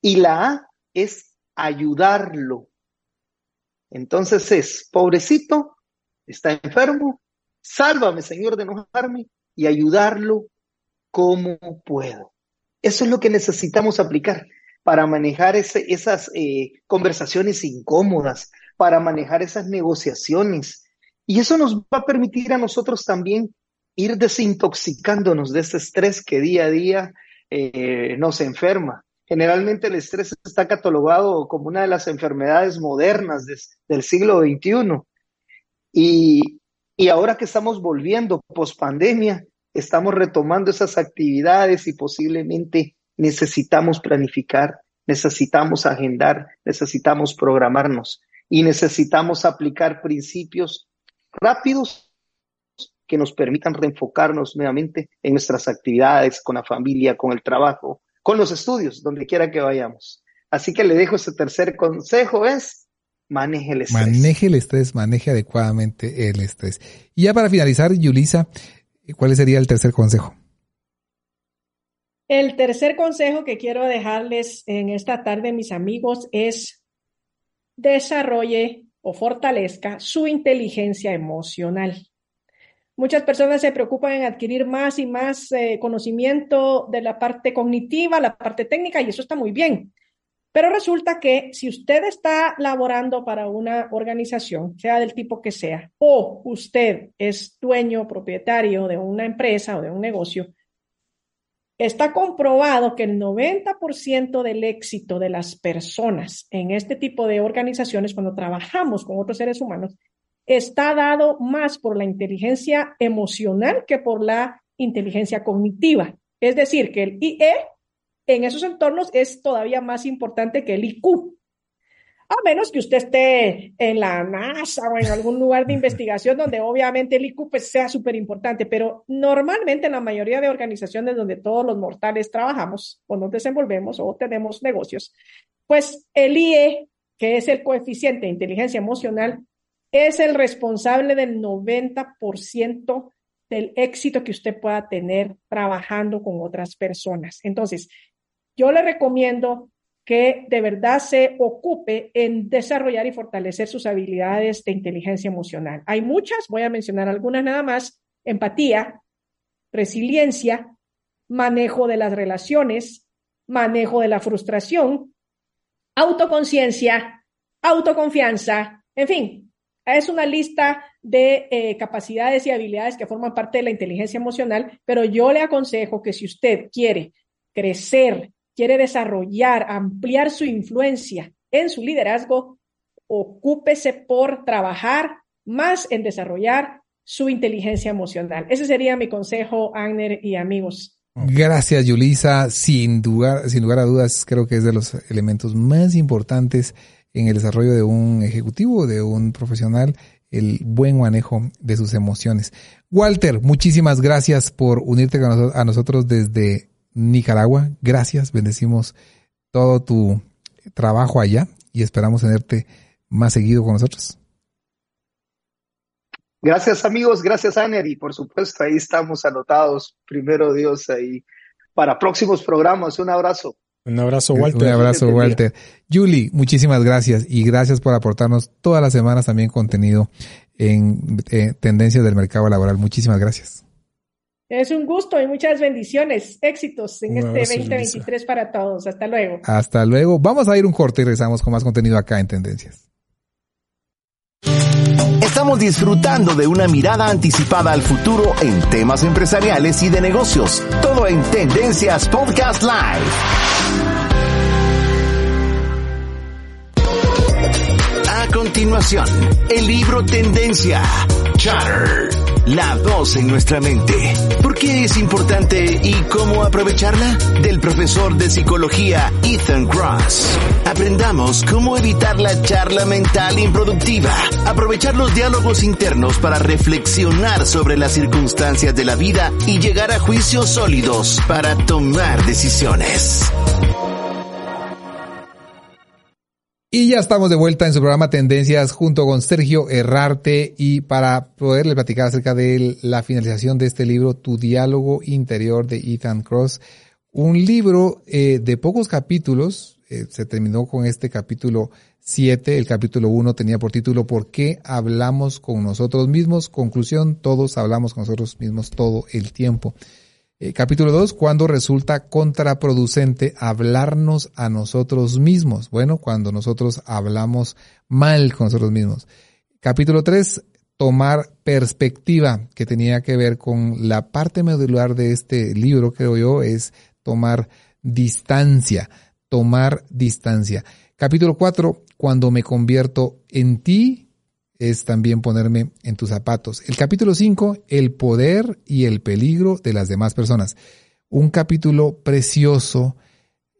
Y la A es ayudarlo. Entonces es, pobrecito, está enfermo, sálvame, Señor, de enojarme y ayudarlo como puedo. Eso es lo que necesitamos aplicar para manejar esas eh, conversaciones incómodas, para manejar esas negociaciones. Y eso nos va a permitir a nosotros también ir desintoxicándonos de ese estrés que día a día eh, nos enferma. Generalmente el estrés está catalogado como una de las enfermedades modernas del siglo XXI. Y, y ahora que estamos volviendo post pandemia, estamos retomando esas actividades y posiblemente necesitamos planificar, necesitamos agendar, necesitamos programarnos y necesitamos aplicar principios rápidos que nos permitan reenfocarnos nuevamente en nuestras actividades, con la familia, con el trabajo, con los estudios, donde quiera que vayamos. Así que le dejo ese tercer consejo es maneje el estrés. Maneje el estrés, maneje adecuadamente el estrés. Y ya para finalizar, Yulisa, ¿cuál sería el tercer consejo? El tercer consejo que quiero dejarles en esta tarde, mis amigos, es desarrolle o fortalezca su inteligencia emocional. Muchas personas se preocupan en adquirir más y más eh, conocimiento de la parte cognitiva, la parte técnica, y eso está muy bien. Pero resulta que si usted está laborando para una organización, sea del tipo que sea, o usted es dueño, propietario de una empresa o de un negocio, Está comprobado que el 90% del éxito de las personas en este tipo de organizaciones, cuando trabajamos con otros seres humanos, está dado más por la inteligencia emocional que por la inteligencia cognitiva. Es decir, que el IE en esos entornos es todavía más importante que el IQ. A menos que usted esté en la NASA o en algún lugar de investigación donde obviamente el IQ pues, sea súper importante, pero normalmente en la mayoría de organizaciones donde todos los mortales trabajamos o nos desenvolvemos o tenemos negocios, pues el IE, que es el coeficiente de inteligencia emocional, es el responsable del 90% del éxito que usted pueda tener trabajando con otras personas. Entonces, yo le recomiendo que de verdad se ocupe en desarrollar y fortalecer sus habilidades de inteligencia emocional. Hay muchas, voy a mencionar algunas nada más, empatía, resiliencia, manejo de las relaciones, manejo de la frustración, autoconciencia, autoconfianza, en fin, es una lista de eh, capacidades y habilidades que forman parte de la inteligencia emocional, pero yo le aconsejo que si usted quiere crecer quiere desarrollar, ampliar su influencia en su liderazgo, ocúpese por trabajar más en desarrollar su inteligencia emocional. Ese sería mi consejo, Agner y amigos. Gracias, Yulisa. Sin duda, sin lugar a dudas, creo que es de los elementos más importantes en el desarrollo de un ejecutivo, de un profesional, el buen manejo de sus emociones. Walter, muchísimas gracias por unirte a nosotros desde Nicaragua. Gracias, bendecimos todo tu trabajo allá y esperamos tenerte más seguido con nosotros. Gracias amigos, gracias Aner y por supuesto ahí estamos anotados, primero Dios ahí, para próximos programas. Un abrazo. Un abrazo Walter. Un abrazo Walter. Julie, muchísimas gracias y gracias por aportarnos todas las semanas también contenido en eh, tendencias del mercado laboral. Muchísimas gracias. Es un gusto y muchas bendiciones, éxitos en este 2023 para todos. Hasta luego. Hasta luego. Vamos a ir un corte y regresamos con más contenido acá en Tendencias. Estamos disfrutando de una mirada anticipada al futuro en temas empresariales y de negocios. Todo en Tendencias Podcast Live. A continuación, el libro Tendencia. Chatter la voz en nuestra mente. ¿Por qué es importante y cómo aprovecharla? Del profesor de psicología Ethan Cross. Aprendamos cómo evitar la charla mental improductiva. Aprovechar los diálogos internos para reflexionar sobre las circunstancias de la vida y llegar a juicios sólidos para tomar decisiones. Y ya estamos de vuelta en su programa Tendencias junto con Sergio Errarte y para poderle platicar acerca de la finalización de este libro, Tu diálogo interior de Ethan Cross. Un libro eh, de pocos capítulos, eh, se terminó con este capítulo 7, el capítulo 1 tenía por título ¿Por qué hablamos con nosotros mismos? Conclusión, todos hablamos con nosotros mismos todo el tiempo. Eh, capítulo 2, cuando resulta contraproducente hablarnos a nosotros mismos. Bueno, cuando nosotros hablamos mal con nosotros mismos. Capítulo 3, tomar perspectiva, que tenía que ver con la parte medular de este libro, creo yo, es tomar distancia, tomar distancia. Capítulo 4, cuando me convierto en ti, es también ponerme en tus zapatos. El capítulo 5, el poder y el peligro de las demás personas. Un capítulo precioso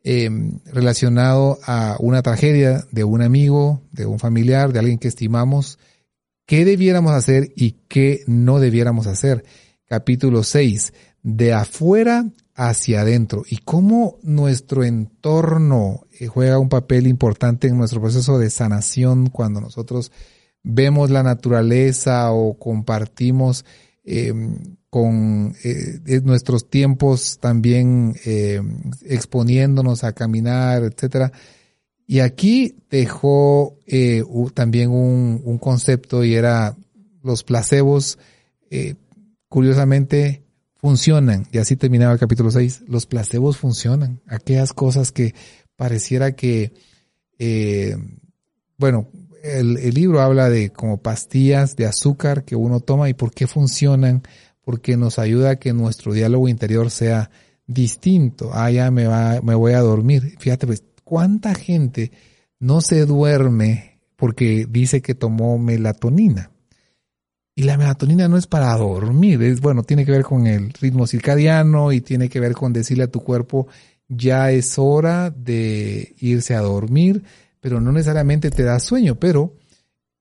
em, relacionado a una tragedia de un amigo, de un familiar, de alguien que estimamos. ¿Qué debiéramos hacer y qué no debiéramos hacer? Capítulo 6, de afuera hacia adentro y cómo nuestro entorno eh, juega un papel importante en nuestro proceso de sanación cuando nosotros vemos la naturaleza o compartimos eh, con eh, nuestros tiempos también eh, exponiéndonos a caminar, etcétera. Y aquí dejó también un, un, concepto y era los placebos, curiosamente, funcionan. Y así terminaba el capítulo 6. Los placebos funcionan. Aquellas cosas que pareciera que, bueno, el, libro habla de como pastillas de azúcar que uno toma y por qué funcionan, porque nos ayuda a que nuestro diálogo interior sea distinto. Ah, ya me, va, me voy a dormir. Fíjate, pues, ¿cuánta gente no se duerme porque dice que tomó melatonina? Y la melatonina no es para dormir, es bueno, tiene que ver con el ritmo circadiano y tiene que ver con decirle a tu cuerpo ya es hora de irse a dormir, pero no necesariamente te da sueño, pero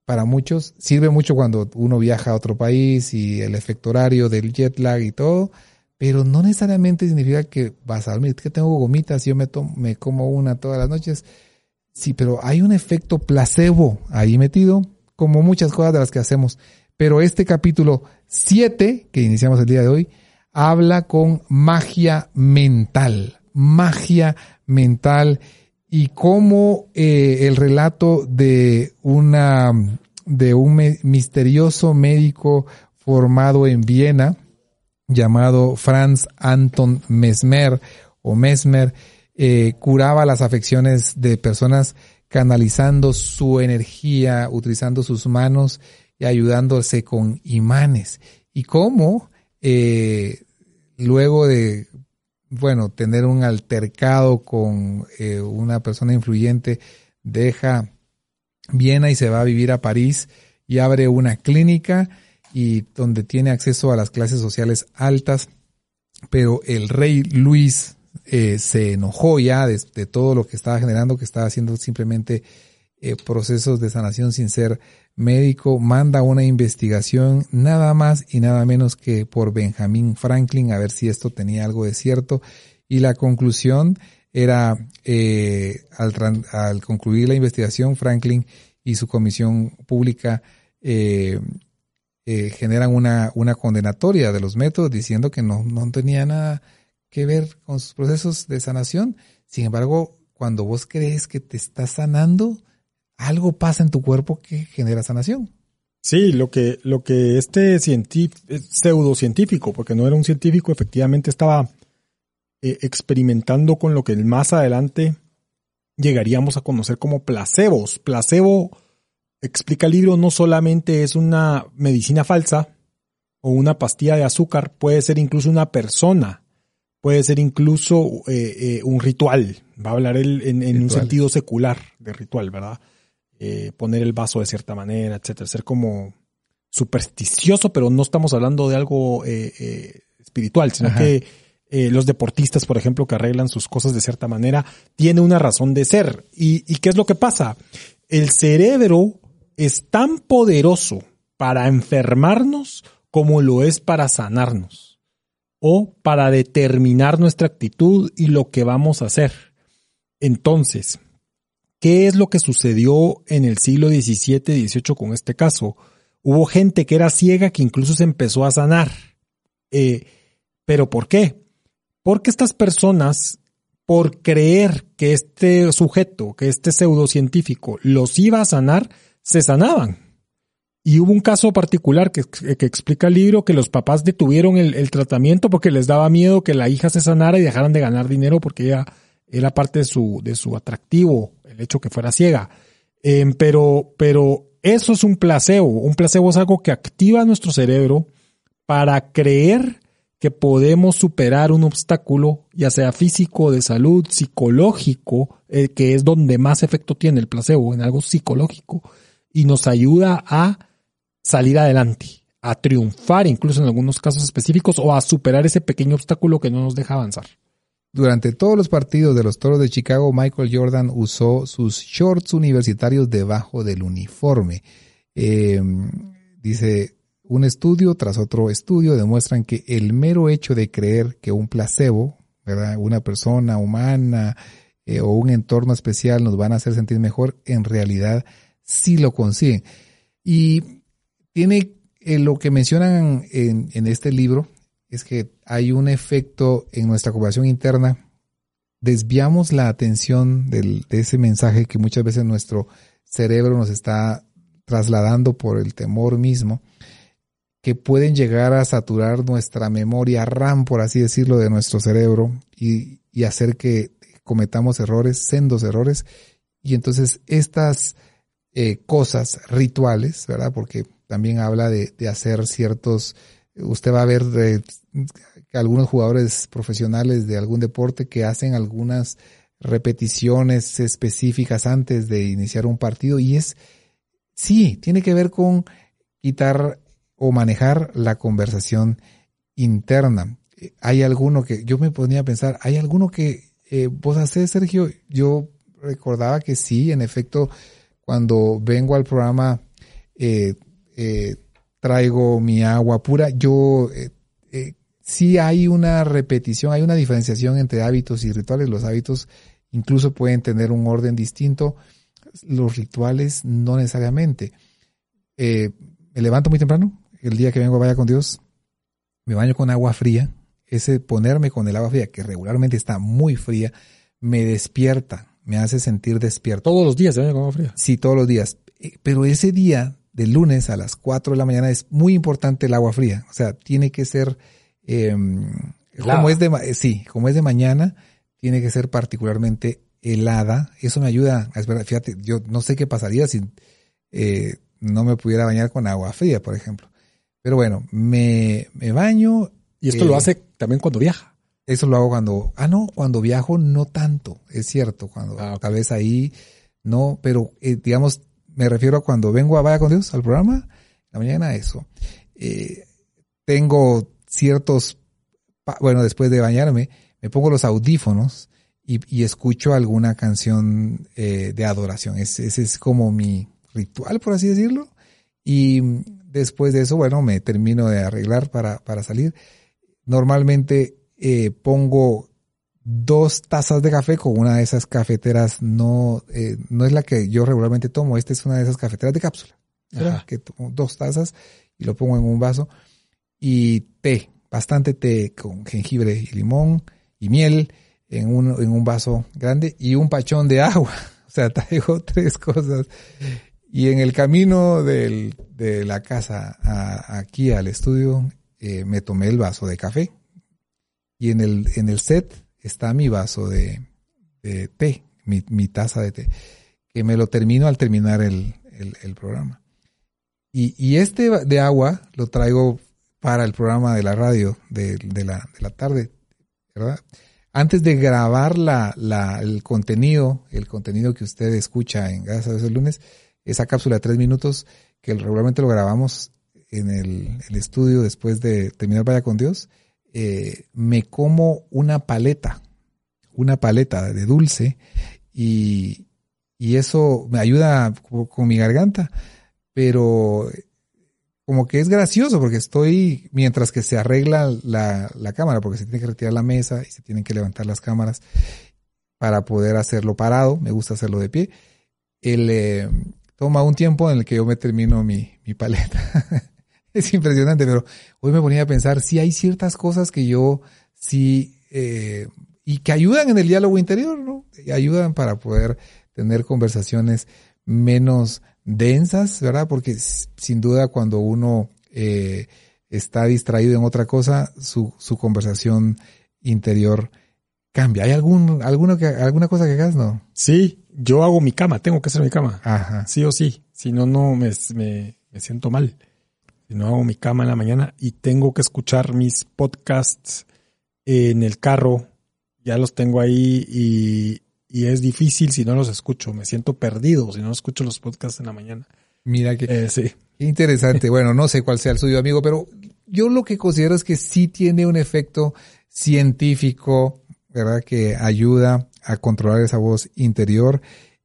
para muchos sirve mucho cuando uno viaja a otro país y el efecto horario del jet lag y todo, pero no necesariamente significa que vas a dormir. Que tengo gomitas, yo me, tomo, me como una todas las noches. Sí, pero hay un efecto placebo ahí metido, como muchas cosas de las que hacemos. Pero este capítulo 7, que iniciamos el día de hoy, habla con magia mental, magia mental y cómo eh, el relato de una de un misterioso médico formado en Viena llamado Franz Anton Mesmer o Mesmer eh, curaba las afecciones de personas canalizando su energía, utilizando sus manos y ayudándose con imanes. Y cómo eh, luego de, bueno, tener un altercado con eh, una persona influyente, deja Viena y se va a vivir a París y abre una clínica y donde tiene acceso a las clases sociales altas, pero el rey Luis eh, se enojó ya de, todo lo que estaba generando, que estaba haciendo simplemente procesos de sanación sin ser médico manda una investigación nada más y nada menos que por Benjamin Franklin a ver si esto tenía algo de cierto y la conclusión era eh, al, concluir la investigación Franklin y su comisión pública eh, eh, generan una, una condenatoria de los métodos diciendo que no, no tenía nada que ver con sus procesos de sanación. Sin embargo, cuando vos crees que te estás sanando, algo pasa en tu cuerpo que genera sanación. Sí, lo que, lo que este científico, pseudocientífico, porque no era un científico, efectivamente estaba eh, experimentando con lo que más adelante llegaríamos a conocer como placebos. Placebo, explica el libro, no solamente es una medicina falsa o una pastilla de azúcar, puede ser incluso una persona, puede ser incluso eh, eh, un ritual. Va a hablar él en un sentido secular de ritual, ¿verdad? Eh, poner el vaso de cierta manera, etcétera, ser como supersticioso, pero no estamos hablando de algo eh, eh, espiritual, sino que los deportistas, por ejemplo, que arreglan sus cosas de cierta manera, tiene una razón de ser. ¿Y, ¿Y qué es lo que pasa? El cerebro es tan poderoso para enfermarnos como lo es para sanarnos o para determinar nuestra actitud y lo que vamos a hacer. Entonces, ¿Qué es lo que sucedió en el siglo XVII, XVIII con este caso? Hubo gente que era ciega que incluso se empezó a sanar. Eh, ¿Pero por qué? Porque estas personas, por creer que este sujeto, que este pseudocientífico los iba a sanar, se sanaban. Y hubo un caso particular que, explica el libro que los papás detuvieron el, el, tratamiento porque les daba miedo que la hija se sanara y dejaran de ganar dinero porque ella era parte de su, de su atractivo el hecho que fuera ciega. Em, pero, pero eso es un placebo. Un placebo es algo que activa nuestro cerebro para creer que podemos superar un obstáculo, ya sea físico, de salud, psicológico, eh, que es donde más efecto tiene el placebo, en algo psicológico, y nos ayuda a salir adelante, a triunfar incluso en algunos casos específicos o a superar ese pequeño obstáculo que no nos deja avanzar. Durante todos los partidos de los Toros de Chicago, Michael Jordan usó sus shorts universitarios debajo del uniforme. Eh, dice, un estudio tras otro estudio demuestran que el mero hecho de creer que un placebo, ¿verdad? una persona humana eh, o un entorno especial nos van a hacer sentir mejor, en realidad sí lo consiguen. Y tiene eh, lo que mencionan en, en este libro, es que hay un efecto en nuestra cooperación interna. Desviamos la atención de ese mensaje que muchas veces nuestro cerebro nos está trasladando por el temor mismo, que pueden llegar a saturar nuestra memoria RAM, por así decirlo, de nuestro cerebro y, hacer que cometamos errores, sendos errores. Y entonces estas eh, cosas rituales, ¿verdad? Porque también habla de hacer ciertos usted va a ver algunos jugadores profesionales de algún deporte que hacen algunas repeticiones específicas antes de iniciar un partido y es, sí, tiene que ver con quitar o manejar la conversación interna. Hay alguno que, yo me ponía a pensar, hay alguno que eh, vos haces, Sergio, yo recordaba que sí, en efecto, cuando vengo al programa, eh, eh, traigo mi agua pura, yo sí hay una repetición, hay una diferenciación entre hábitos y rituales. Los hábitos incluso pueden tener un orden distinto, los rituales no necesariamente. me levanto muy temprano, el día que vengo vaya con Dios, me baño con agua fría, ese ponerme con el agua fría, que regularmente está muy fría, me despierta, me hace sentir despierto. ¿Todos los días se baña con agua fría? Sí, todos los días. Eh, pero ese día, de lunes a las 4 de la mañana, es muy importante el agua fría. O sea, tiene que ser, em, como es de, eh, sí, como es de mañana, tiene que ser particularmente helada. Eso me ayuda a esperar. Fíjate, yo no sé qué pasaría si eh, no me pudiera bañar con agua fría, por ejemplo. Pero bueno, me, me baño. Y esto lo eh, hace también cuando viaja. Eso lo hago cuando, ah, no, cuando viajo no tanto, es cierto, cuando ah, tal vez ahí no, pero eh, digamos, me refiero a cuando vengo a Vaya con Dios al programa, la mañana eso. Eh, tengo ciertos, bueno, después de bañarme, me pongo los audífonos y, escucho alguna canción de adoración. Ese, ese es como mi ritual, por así decirlo. Y Después de eso, bueno, me termino de arreglar para, para salir. Normalmente eh, pongo dos tazas de café con una de esas cafeteras, no, eh, no es la que yo regularmente tomo, esta es una de esas cafeteras de cápsula. Que tomo dos tazas y lo pongo en un vaso. Y té, bastante té con jengibre y limón y miel en un, en un vaso grande y un pachón de agua. O sea, traigo tres cosas y en el camino del, de la casa a, aquí al estudio eh, me tomé el vaso de café. Y en el, en el set está mi vaso de, de té, mi, mi, taza de té, que me lo termino al terminar el, el, el programa. Y, y, este de agua lo traigo para el programa de la radio de, de, la, de la tarde, ¿verdad? Antes de grabar la, la, el contenido, el contenido que usted escucha en Gracias el lunes, esa cápsula de tres minutos que regularmente lo grabamos en el, estudio después de terminar Vaya con Dios, eh, me como una paleta, una paleta de dulce y, y eso me ayuda con, mi garganta, pero como que es gracioso porque estoy, mientras que se arregla la, la, cámara, porque se tiene que retirar la mesa y se tienen que levantar las cámaras para poder hacerlo parado, me gusta hacerlo de pie. El, eh, toma un tiempo en el que yo me termino mi, mi paleta. es impresionante, pero hoy me ponía a pensar si hay ciertas cosas que yo sí, eh, y que ayudan en el diálogo interior, ¿no? Y ayudan para poder tener conversaciones menos densas, ¿verdad? Porque sin duda cuando uno eh, está distraído en otra cosa, su, su conversación interior cambia. ¿Hay algún, alguno que, alguna cosa que hagas, no? Sí, yo hago mi cama, tengo que hacer mi cama. Ajá. Sí o sí. Si no, no me, me, siento mal. Si no hago mi cama en la mañana y tengo que escuchar mis podcasts en el carro, ya los tengo ahí y, y es difícil si no los escucho. Me siento perdido si no escucho los podcasts en la mañana. Mira que eh, sí. interesante. bueno, no sé cuál sea el suyo, amigo, pero yo lo que considero es que sí tiene un efecto científico, ¿verdad? Que ayuda a controlar esa voz interior.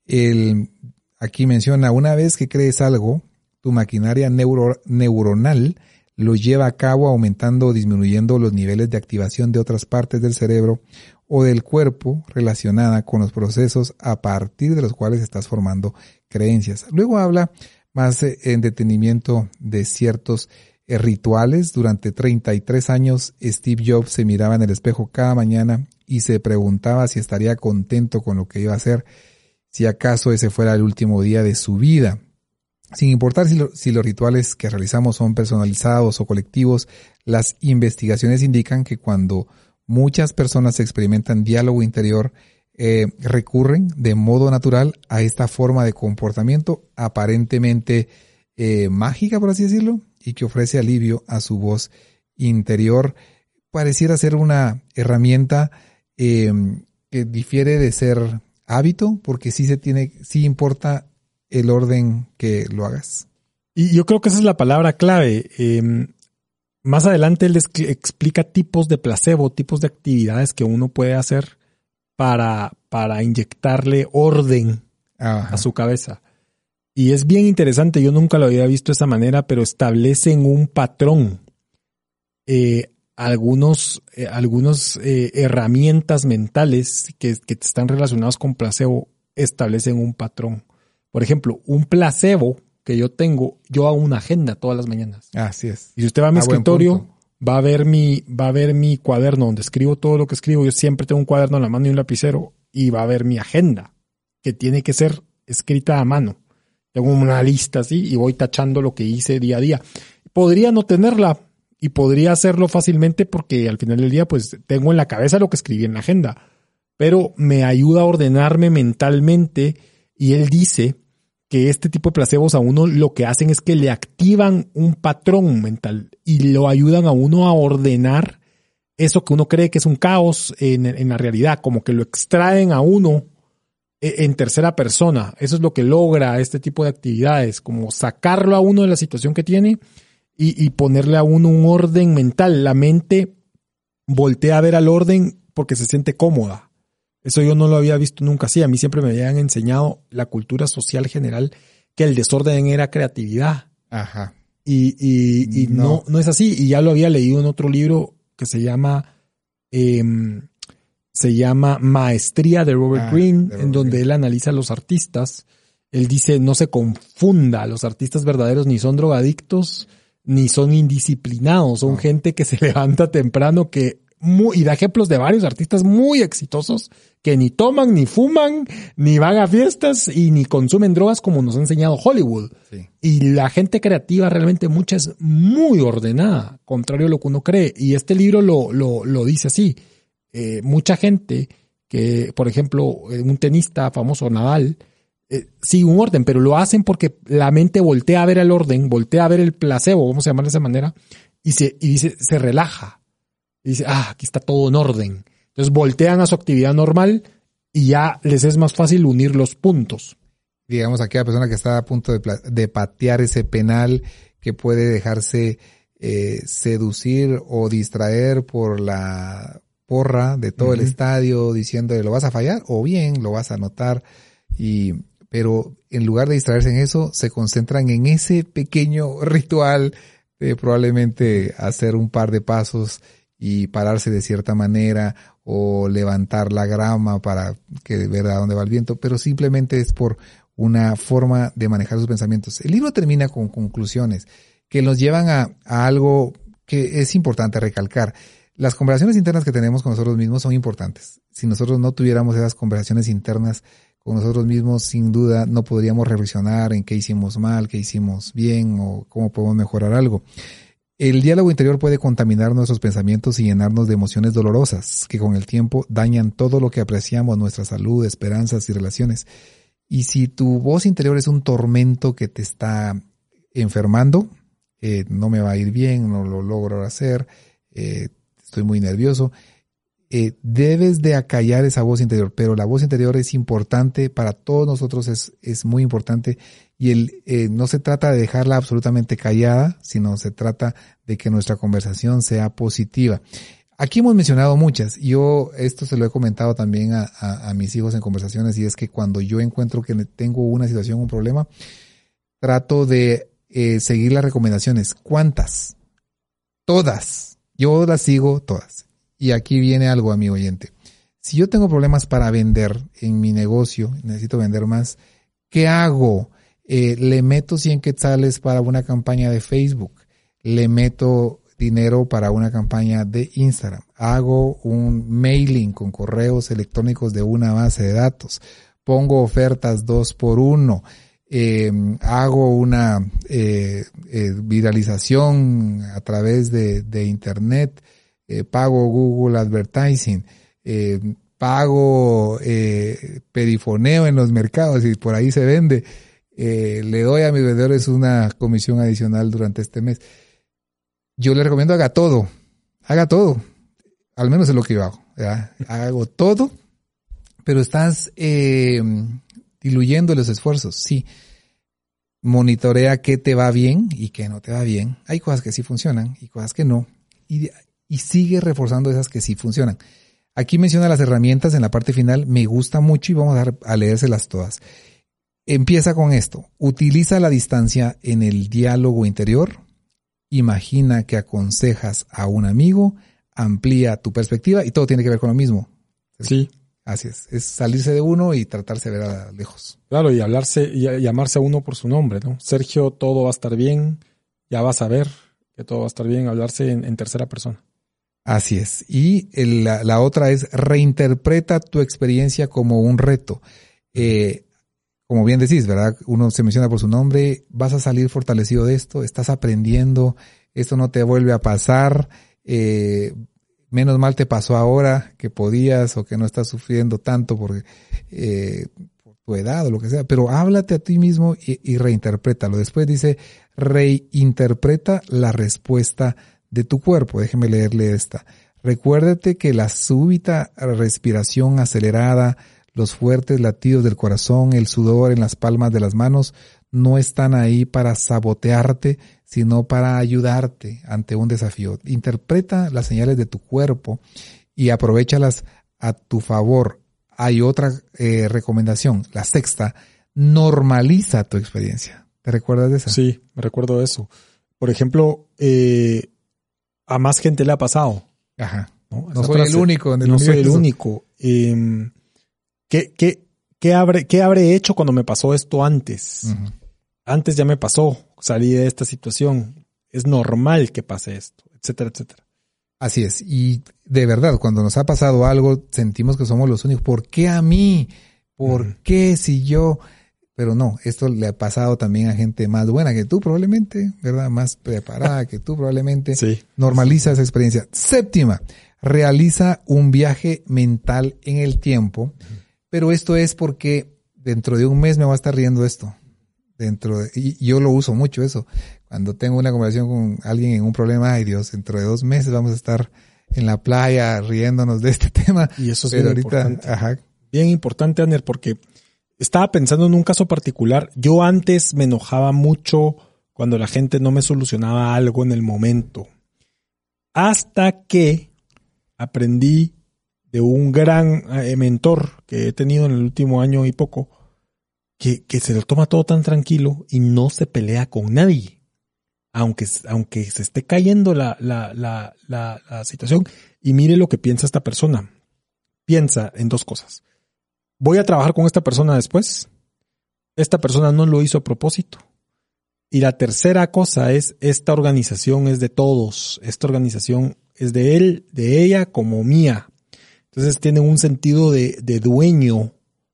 El, aquí menciona, una vez que crees algo, tu maquinaria neuronal lo lleva a cabo aumentando o disminuyendo los niveles de activación de otras partes del cerebro o del cuerpo relacionada con los procesos a partir de los cuales estás formando creencias. Luego habla más eh, en detenimiento de ciertos eh, rituales. Durante 33 años, Steve Jobs se miraba en el espejo cada mañana y se preguntaba si estaría contento con lo que iba a hacer, si acaso ese fuera el último día de su vida. Sin importar si, los rituales que realizamos son personalizados o colectivos, las investigaciones indican que cuando muchas personas experimentan diálogo interior, eh, recurren de modo natural a esta forma de comportamiento aparentemente eh, mágica, por así decirlo, y que ofrece alivio a su voz interior. Pareciera ser una herramienta em, que difiere de ser hábito, porque sí se tiene, sí importa el orden que lo hagas. Y yo creo que esa es la palabra clave. Em, más adelante él explica tipos de placebo, tipos de actividades que uno puede hacer para, para inyectarle orden a su cabeza. Y es bien interesante, yo nunca lo había visto de esa manera, pero establecen un patrón. Eh, algunos, eh, algunos eh, herramientas mentales que, que están relacionadas con placebo establecen un patrón. Por ejemplo, un placebo que yo tengo, yo hago una agenda todas las mañanas. Así es. Y si usted va a mi escritorio, va a ver mi, va a ver mi cuaderno donde escribo todo lo que escribo. Yo siempre tengo un cuaderno en la mano y un lapicero y va a ver mi agenda, que tiene que ser escrita a mano. Tengo una lista así y voy tachando lo que hice día a día. Podría no tenerla y podría hacerlo fácilmente porque al final del día pues tengo en la cabeza lo que escribí en la agenda, pero me ayuda a ordenarme mentalmente y él dice que este tipo de placebos a uno lo que hacen es que le activan un patrón mental y lo ayudan a uno a ordenar eso que uno cree que es un caos en, la realidad, como que lo extraen a uno e, en tercera persona. Eso es lo que logra este tipo de actividades, como sacarlo a uno de la situación que tiene y, y ponerle a uno un orden mental. La mente voltea a ver al orden porque se siente cómoda. Eso yo no lo había visto nunca así. A mí siempre me habían enseñado la cultura social general que el desorden era creatividad. Ajá. Y, y, y no. no. es así. Y ya lo había leído en otro libro que se llama em, se llama Maestría de Robert ah, Greene, en donde él analiza a los artistas. Él dice no se confunda, los artistas verdaderos ni son drogadictos ni son indisciplinados, son gente que se levanta temprano, que y da ejemplos de varios artistas muy exitosos que ni toman, ni fuman, ni van a fiestas y ni consumen drogas como nos ha enseñado Hollywood. Y la gente creativa realmente mucha es muy ordenada, contrario a lo que uno cree. Y este libro lo, lo, lo dice así. Eh, mucha gente que, por ejemplo, eh, un tenista famoso, Nadal, eh, sigue un orden, pero lo hacen porque la mente voltea a ver el orden, voltea a ver el placebo, vamos a llamar de esa manera, y se, y dice, se relaja y dice, ah, aquí está todo en orden. Entonces voltean a su actividad normal y ya les es más fácil unir los puntos. Digamos, aquella persona que está a punto de, patear ese penal que puede dejarse eh, seducir o distraer por la porra de todo el estadio diciendo lo vas a fallar o bien lo vas a anotar y pero en lugar de distraerse en eso se concentran en ese pequeño ritual de probablemente hacer un par de pasos y pararse de cierta manera o levantar la grama para que ver a dónde va el viento, pero simplemente es por una forma de manejar sus pensamientos. El libro termina con conclusiones que nos llevan a, algo que es importante recalcar. Las conversaciones internas que tenemos con nosotros mismos son importantes. Si nosotros no tuviéramos esas conversaciones internas con nosotros mismos, sin duda no podríamos reflexionar en qué hicimos mal, qué hicimos bien o cómo podemos mejorar algo. El diálogo interior puede contaminar nuestros pensamientos y llenarnos de emociones dolorosas que con el tiempo dañan todo lo que apreciamos, nuestra salud, esperanzas y relaciones. Y si tu voz interior es un tormento que te está enfermando, eh, no me va a ir bien, no lo logro hacer, eh, estoy muy nervioso, eh, debes de acallar esa voz interior, pero la voz interior es importante para todos nosotros, es, es muy importante y el, no se trata de dejarla absolutamente callada, sino se trata que nuestra conversación sea positiva. Aquí hemos mencionado muchas. Yo esto se lo he comentado también a, a, mis hijos en conversaciones y es que cuando yo encuentro que tengo una situación, un problema, trato de eh, seguir las recomendaciones. ¿Cuántas? Todas. Yo las sigo todas. Y aquí viene algo, a mi oyente. Si yo tengo problemas para vender en mi negocio, necesito vender más, ¿qué hago? Eh, le meto 100 quetzales para una campaña de Facebook, le meto dinero para una campaña de Instagram, hago un mailing con correos electrónicos de una base de datos, pongo ofertas dos por uno, em, hago una eh, eh, viralización a través de, de Internet, eh, pago Google Advertising, eh, pago eh, perifoneo en los mercados y por ahí se vende, le doy a mis vendedores una comisión adicional durante este mes. Yo le recomiendo haga todo, haga todo. al menos es lo que yo hago. Hago todo, pero estás eh, diluyendo los esfuerzos. Sí. Monitorea qué te va bien y qué no te va bien. Hay cosas que sí funcionan y cosas que no. Y, y sigue reforzando esas que sí funcionan. Aquí menciona las herramientas en la parte final. Me gusta mucho y vamos a, a leérselas todas. Empieza con esto. Utiliza la distancia en el diálogo interior. Imagina que aconsejas a un amigo. Amplía tu perspectiva y todo tiene que ver con lo mismo. Sí. Así es. Es salirse de uno y tratarse de ver a lejos. Claro, y hablarse y llamarse a uno por su nombre, ¿no? Sergio, todo va a estar bien. Ya vas a ver que todo va a estar bien. Hablarse en, tercera persona. Así es. Y la, la, otra es reinterpreta tu experiencia como un reto. Eh, como bien decís, ¿verdad? Uno se menciona por su nombre, vas a salir fortalecido de esto, estás aprendiendo, esto no te vuelve a pasar, eh, menos mal te pasó ahora que podías o que no estás sufriendo tanto por, eh, por tu edad o lo que sea, pero háblate a ti mismo y, y reinterprétalo. Después dice, reinterpreta la respuesta de tu cuerpo. Déjeme leerle esta. Recuérdate que la súbita respiración acelerada, los fuertes latidos del corazón, el sudor en las palmas de las manos, no están ahí para sabotearte, sino para ayudarte ante un desafío. Interpreta las señales de tu cuerpo y aprovechalas a tu favor. Hay otra eh, recomendación, la sexta, normaliza tu experiencia. ¿Te recuerdas de esa? Sí, me recuerdo eso. Por ejemplo, eh, a más gente le ha pasado. Ajá. No, soy el único. En el no soy el único. Eh, ¿Qué, qué, qué, habré, ¿Qué habré hecho cuando me pasó esto antes? Antes ya me pasó, salí de esta situación. Es normal que pase esto, etcétera, etcétera. Así es. Y de verdad, cuando nos ha pasado algo, sentimos que somos los únicos. ¿Por qué a mí? ¿Por qué si yo? Pero no, esto le ha pasado también a gente más buena que tú probablemente, ¿verdad? Más preparada que tú probablemente. Sí. Normaliza esa experiencia. Séptima, realiza un viaje mental en el tiempo pero esto es porque dentro de un mes me va a estar riendo esto. Dentro de, y yo lo uso mucho eso. Cuando tengo una conversación con alguien en un problema, ay Dios, dentro de dos meses vamos a estar en la playa riéndonos de este tema. Y eso es bien ahorita, importante. Ajá. Bien importante, Aner, porque estaba pensando en un caso particular. Yo antes me enojaba mucho cuando la gente no me solucionaba algo en el momento. Hasta que aprendí de un gran eh, mentor que he tenido en el último año y poco, que, que, se lo toma todo tan tranquilo y no se pelea con nadie. Aunque, aunque se esté cayendo la, la, la, la, situación y mire lo que piensa esta persona. Piensa en dos cosas. Voy a trabajar con esta persona después. Esta persona no lo hizo a propósito. Y la tercera cosa es, esta organización es de todos. Esta organización es de él, de ella como mía. Entonces tienen un sentido de, de dueño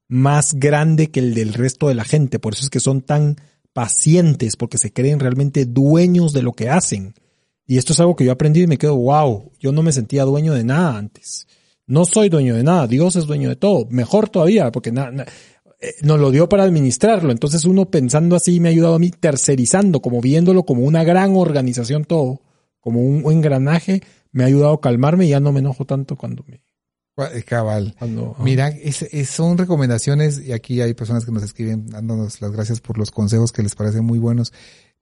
más grande que el del resto de la gente. Por eso es que son tan pacientes, porque se creen realmente dueños de lo que hacen. Y esto es algo que yo aprendí y me quedo, wow, yo no me sentía dueño de nada antes. No soy dueño de nada, Dios es dueño de todo. Mejor todavía, porque eh, nos lo dio para administrarlo. Entonces uno pensando así me ha ayudado a mí, tercerizando, como viéndolo como una gran organización todo, como un engranaje, me ha ayudado a calmarme y ya no me enojo tanto cuando me, eh, cabal. Mira, son recomendaciones y aquí hay personas que nos escriben dándonos las gracias por los consejos que les parecen muy buenos,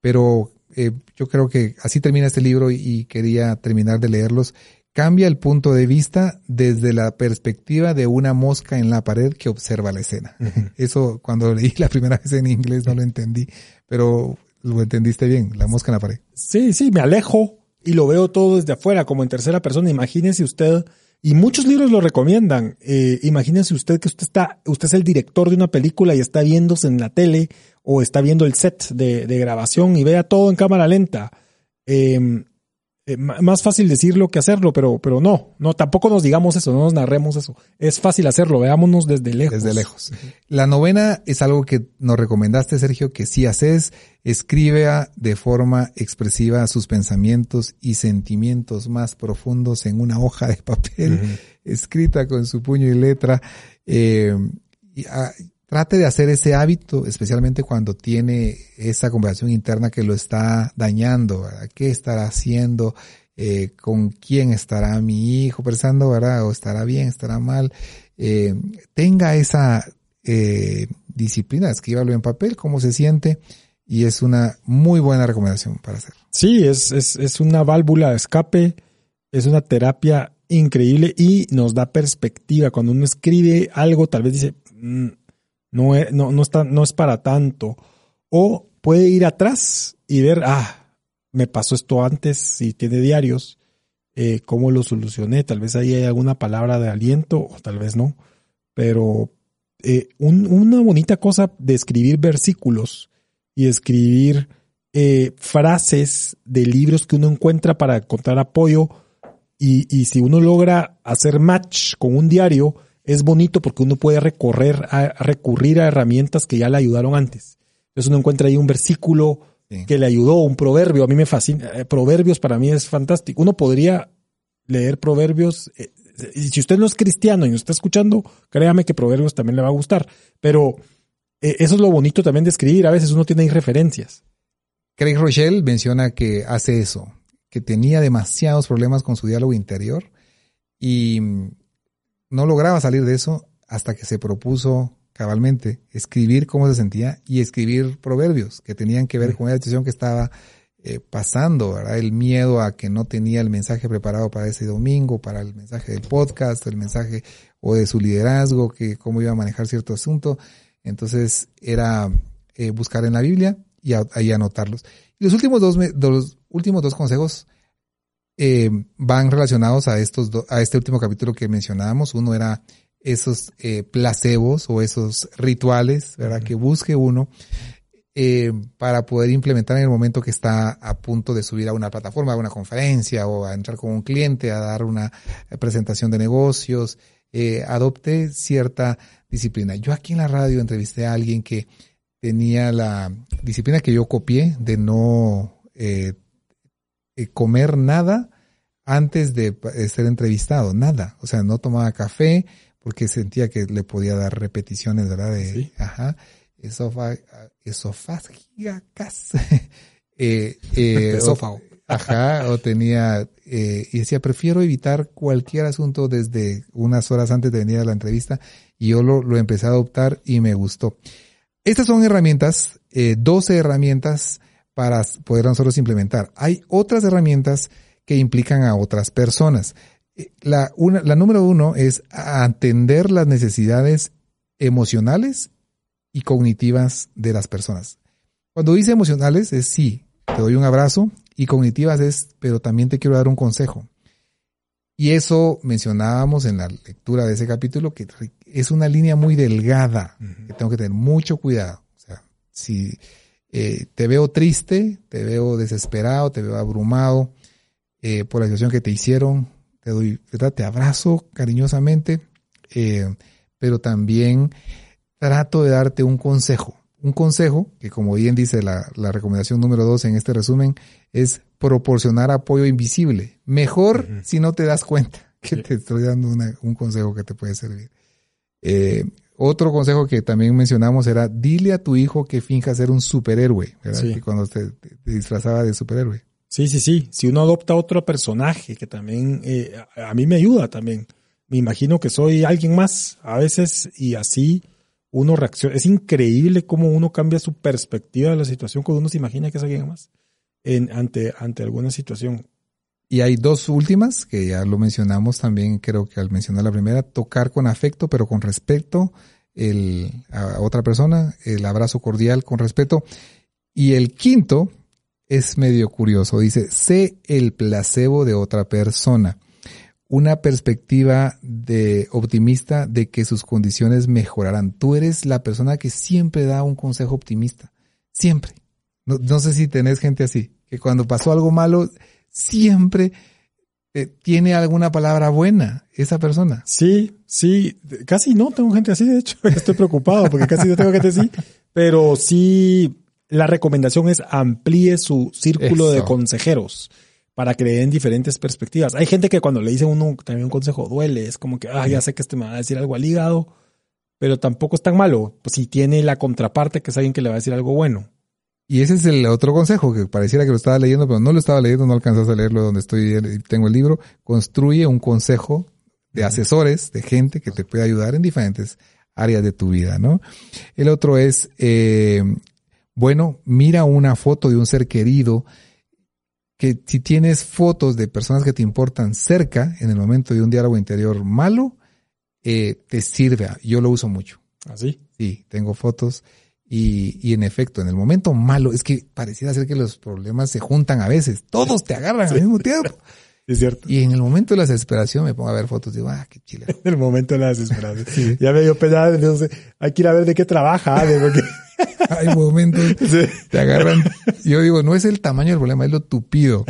pero eh, yo creo que así termina este libro y, quería terminar de leerlos. Cambia el punto de vista desde la perspectiva de una mosca en la pared que observa la escena. Eso cuando leí la primera vez en inglés no lo entendí, pero lo entendiste bien, la mosca en la pared. Sí, sí, me alejo y lo veo todo desde afuera, como en tercera persona. Imagínese usted y muchos libros lo recomiendan. Eh, imagínense usted que usted está, usted es el director de una película y está viéndose en la tele o está viendo el set de, de grabación y vea todo en cámara lenta. Eh, eh, más fácil decirlo que hacerlo, pero, pero no, no, tampoco nos digamos eso, no nos narremos eso. Es fácil hacerlo, veámonos desde lejos. Desde lejos. La novena es algo que nos recomendaste, Sergio, que si haces, escribe de forma expresiva sus pensamientos y sentimientos más profundos en una hoja de papel, escrita con su puño y letra. Eh, y, ah, trate de hacer ese hábito, especialmente cuando tiene esa conversación interna que lo está dañando. ¿Qué estará haciendo? eh, con quién estará mi hijo pensando, ¿verdad? O estará bien, estará mal. Eh, tenga esa eh, disciplina, escríbalo en papel, cómo se siente, y es una muy buena recomendación para hacer. Sí, es, es, es una válvula de escape, es una terapia increíble y nos da perspectiva. Cuando uno escribe algo, tal vez dice, mm, no, no, no es para tanto. O puede ir atrás y ver, ah, me pasó esto antes, si tiene diarios, eh, cómo lo solucioné. Tal vez ahí hay alguna palabra de aliento o tal vez no. Pero eh, una bonita cosa de escribir versículos y escribir eh, frases de libros que uno encuentra para encontrar apoyo. Y, y, si uno logra hacer match con un diario, es bonito porque uno puede recorrer a, recurrir a herramientas que ya le ayudaron antes. Entonces uno encuentra ahí un versículo que le ayudó, un proverbio. A mí me fascina. Eh, proverbios para mí es fantástico. Uno podría leer proverbios. Eh, y si usted no es cristiano y nos está escuchando, créame que proverbios también le va a gustar. Pero eh, eso es lo bonito también de escribir. A veces uno tiene ahí referencias. Craig Rochelle menciona que hace eso, que tenía demasiados problemas con su diálogo interior y no lograba salir de eso hasta que se propuso cabalmente escribir cómo se sentía y escribir proverbios que tenían que ver con la situación que estaba eh, pasando, ¿verdad? El miedo a que no tenía el mensaje preparado para ese domingo, para el mensaje del podcast, el mensaje o de su liderazgo, que cómo iba a manejar cierto asunto. Entonces era eh, buscar en la Biblia y ahí anotarlos. Y los últimos dos, los últimos dos consejos eh, van relacionados a estos a este último capítulo que mencionábamos. Uno era esos eh, placebos o esos rituales, ¿verdad? Que busque uno eh, para poder implementar en el momento que está a punto de subir a una plataforma, a una conferencia o a entrar con un cliente, a dar una presentación de negocios. Eh, adopte cierta disciplina. Yo aquí en la radio entrevisté a alguien que tenía la disciplina que yo copié de no eh comer nada antes de ser entrevistado, nada. O sea, no tomaba café, porque sentía que le podía dar repeticiones, ¿verdad? De, ¿Sí? Ajá, esofágicas. eh, eh, Esófago. Ajá, o tenía, eh, y decía, prefiero evitar cualquier asunto desde unas horas antes de venir a la entrevista, y yo lo, lo empecé a adoptar y me gustó. Estas son herramientas, eh, 12 herramientas para poder nosotros implementar. Hay otras herramientas que implican a otras personas. La, una, la número uno es atender las necesidades emocionales y cognitivas de las personas. Cuando dice emocionales es sí, te doy un abrazo y cognitivas es, pero también te quiero dar un consejo. Y eso mencionábamos en la lectura de ese capítulo, que es una línea muy delgada, que tengo que tener mucho cuidado. O sea, si eh, te veo triste, te veo desesperado, te veo abrumado eh, por la situación que te hicieron, te doy, ¿verdad? Te abrazo cariñosamente, eh, pero también trato de darte un consejo. Un consejo que, como bien dice la, la recomendación número dos en este resumen, es proporcionar apoyo invisible. Mejor si no te das cuenta que te estoy dando un consejo que te puede servir. Eh, otro consejo que también mencionamos era, dile a tu hijo que finja ser un superhéroe, ¿verdad? Que cuando te, te disfrazaba de superhéroe. Sí, sí, sí. Si uno adopta otro personaje que también eh, a, mí me ayuda también. Me imagino que soy alguien más a veces y así uno reacciona. Es increíble cómo uno cambia su perspectiva de la situación cuando uno se imagina que es alguien más en, ante, ante alguna situación. Y hay dos últimas que ya lo mencionamos también, creo que al mencionar la primera, tocar con afecto pero con respeto el, a otra persona, el abrazo cordial con respeto. Y el quinto, es medio curioso. Dice, sé el placebo de otra persona. Una perspectiva de optimista de que sus condiciones mejorarán. Tú eres la persona que siempre da un consejo optimista. Siempre. No, sé si tenés gente así, que cuando pasó algo malo, siempre eh, tiene alguna palabra buena esa persona. Sí, sí, casi no tengo gente así, de hecho, estoy preocupado porque casi no tengo gente así, pero sí la recomendación es amplíe su círculo de consejeros para que le den diferentes perspectivas. Hay gente que cuando le dice uno también un consejo duele, es como que, ah, ya sé que este me va a decir algo al hígado, pero tampoco es tan malo, pues si tiene la contraparte que es alguien que le va a decir algo bueno. Y ese es el otro consejo, que pareciera que lo estaba leyendo, pero no lo estaba leyendo, no alcanzaste a leerlo donde estoy, tengo el libro. Construye un consejo de asesores, de gente que te puede ayudar en diferentes áreas de tu vida, ¿no? El otro es, eh, bueno, mira una foto de un ser querido, que si tienes fotos de personas que te importan cerca en el momento de un diálogo interior malo, eh, te sirve. Yo lo uso mucho. ¿Así? ¿Ah, sí, tengo fotos y, y en efecto, en el momento malo, es que pareciera ser que los problemas se juntan a veces. Todos te agarran al mismo tiempo. Es cierto. Y en el momento de la desesperación me pongo a ver fotos y digo, ah, qué chile. En el momento de la desesperación. Ya me dio pena, entonces hay que ir a ver de qué trabaja, porque... Hay momentos te agarran. Yo digo, no es el tamaño del problema, es lo tupido.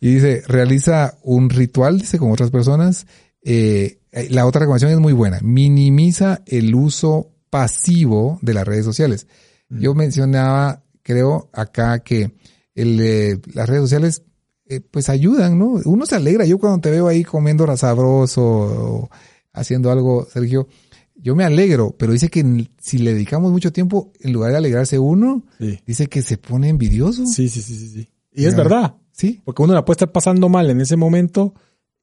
Y dice, realiza un ritual, dice, con otras personas. Eh, la otra recomendación es muy buena. Minimiza el uso pasivo de las redes sociales. Mm. Yo mencionaba, creo, acá que el, eh, las redes sociales eh, pues ayudan, ¿no? Uno se alegra. Yo cuando te veo ahí comiendo sabroso o haciendo algo, Sergio, yo me alegro, pero dice que si le dedicamos mucho tiempo, en lugar de alegrarse uno, dice que se pone envidioso. Sí, sí, sí, sí. Y es verdad. Sí. Porque uno la puede estar pasando mal en ese momento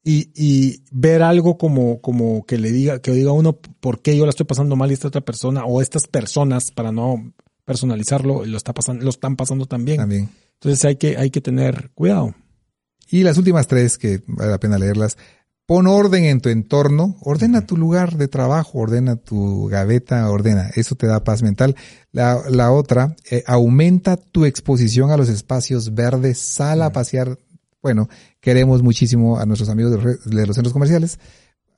y, y ver algo como, como que le diga, que diga uno por qué yo la estoy pasando mal y esta otra persona o estas personas, para no personalizarlo, lo está pasando, lo están pasando también. También. Entonces hay que, hay que tener cuidado. Y las últimas tres, que vale la pena leerlas, Pon orden en tu entorno, ordena tu lugar de trabajo, ordena tu gaveta, ordena, eso te da paz mental. La, la otra, eh, aumenta tu exposición a los espacios verdes, sal a pasear. Bueno, queremos muchísimo a nuestros amigos de los, centros comerciales,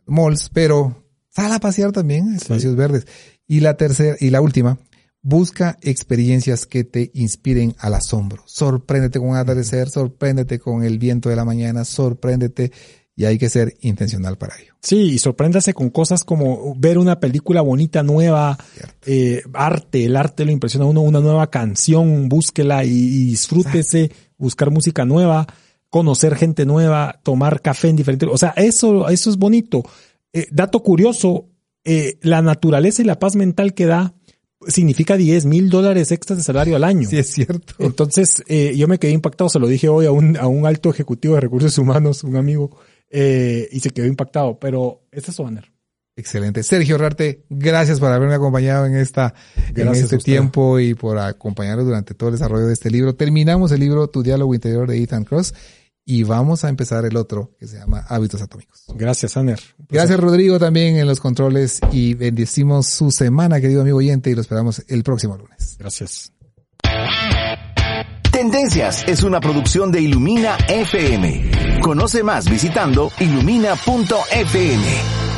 malls, pero sal a pasear también, espacios verdes. Y la tercera, y la última, busca experiencias que te inspiren al asombro. Sorpréndete con un atardecer, sorpréndete con el viento de la mañana, sorpréndete y hay que ser intencional para ello. Sí, y sorpréndase con cosas como ver una película bonita, nueva, eh, arte, el arte lo impresiona a uno, una nueva canción, búsquela y, disfrútese, buscar música nueva, conocer gente nueva, tomar café en diferentes, o sea, eso, eso es bonito. Eh, dato curioso, eh, la naturaleza y la paz mental que da significa 10 mil dólares extras de salario al año. Sí, es cierto. Entonces, yo me quedé impactado, se lo dije hoy a un, a un alto ejecutivo de recursos humanos, un amigo, eh, y se quedó impactado. Pero este es su banner. Excelente. Sergio Rarte, gracias por haberme acompañado en esta en este tiempo y por acompañarnos durante todo el desarrollo de este libro. Terminamos el libro Tu diálogo interior de Ethan Cross y vamos a empezar el otro que se llama Hábitos Atómicos. Gracias, Aner. Gracias, Rodrigo, también en los controles y bendecimos su semana, querido amigo oyente, y lo esperamos el próximo lunes. Gracias. Tendencias es una producción de Ilumina FM. Conoce más visitando ilumina.fm.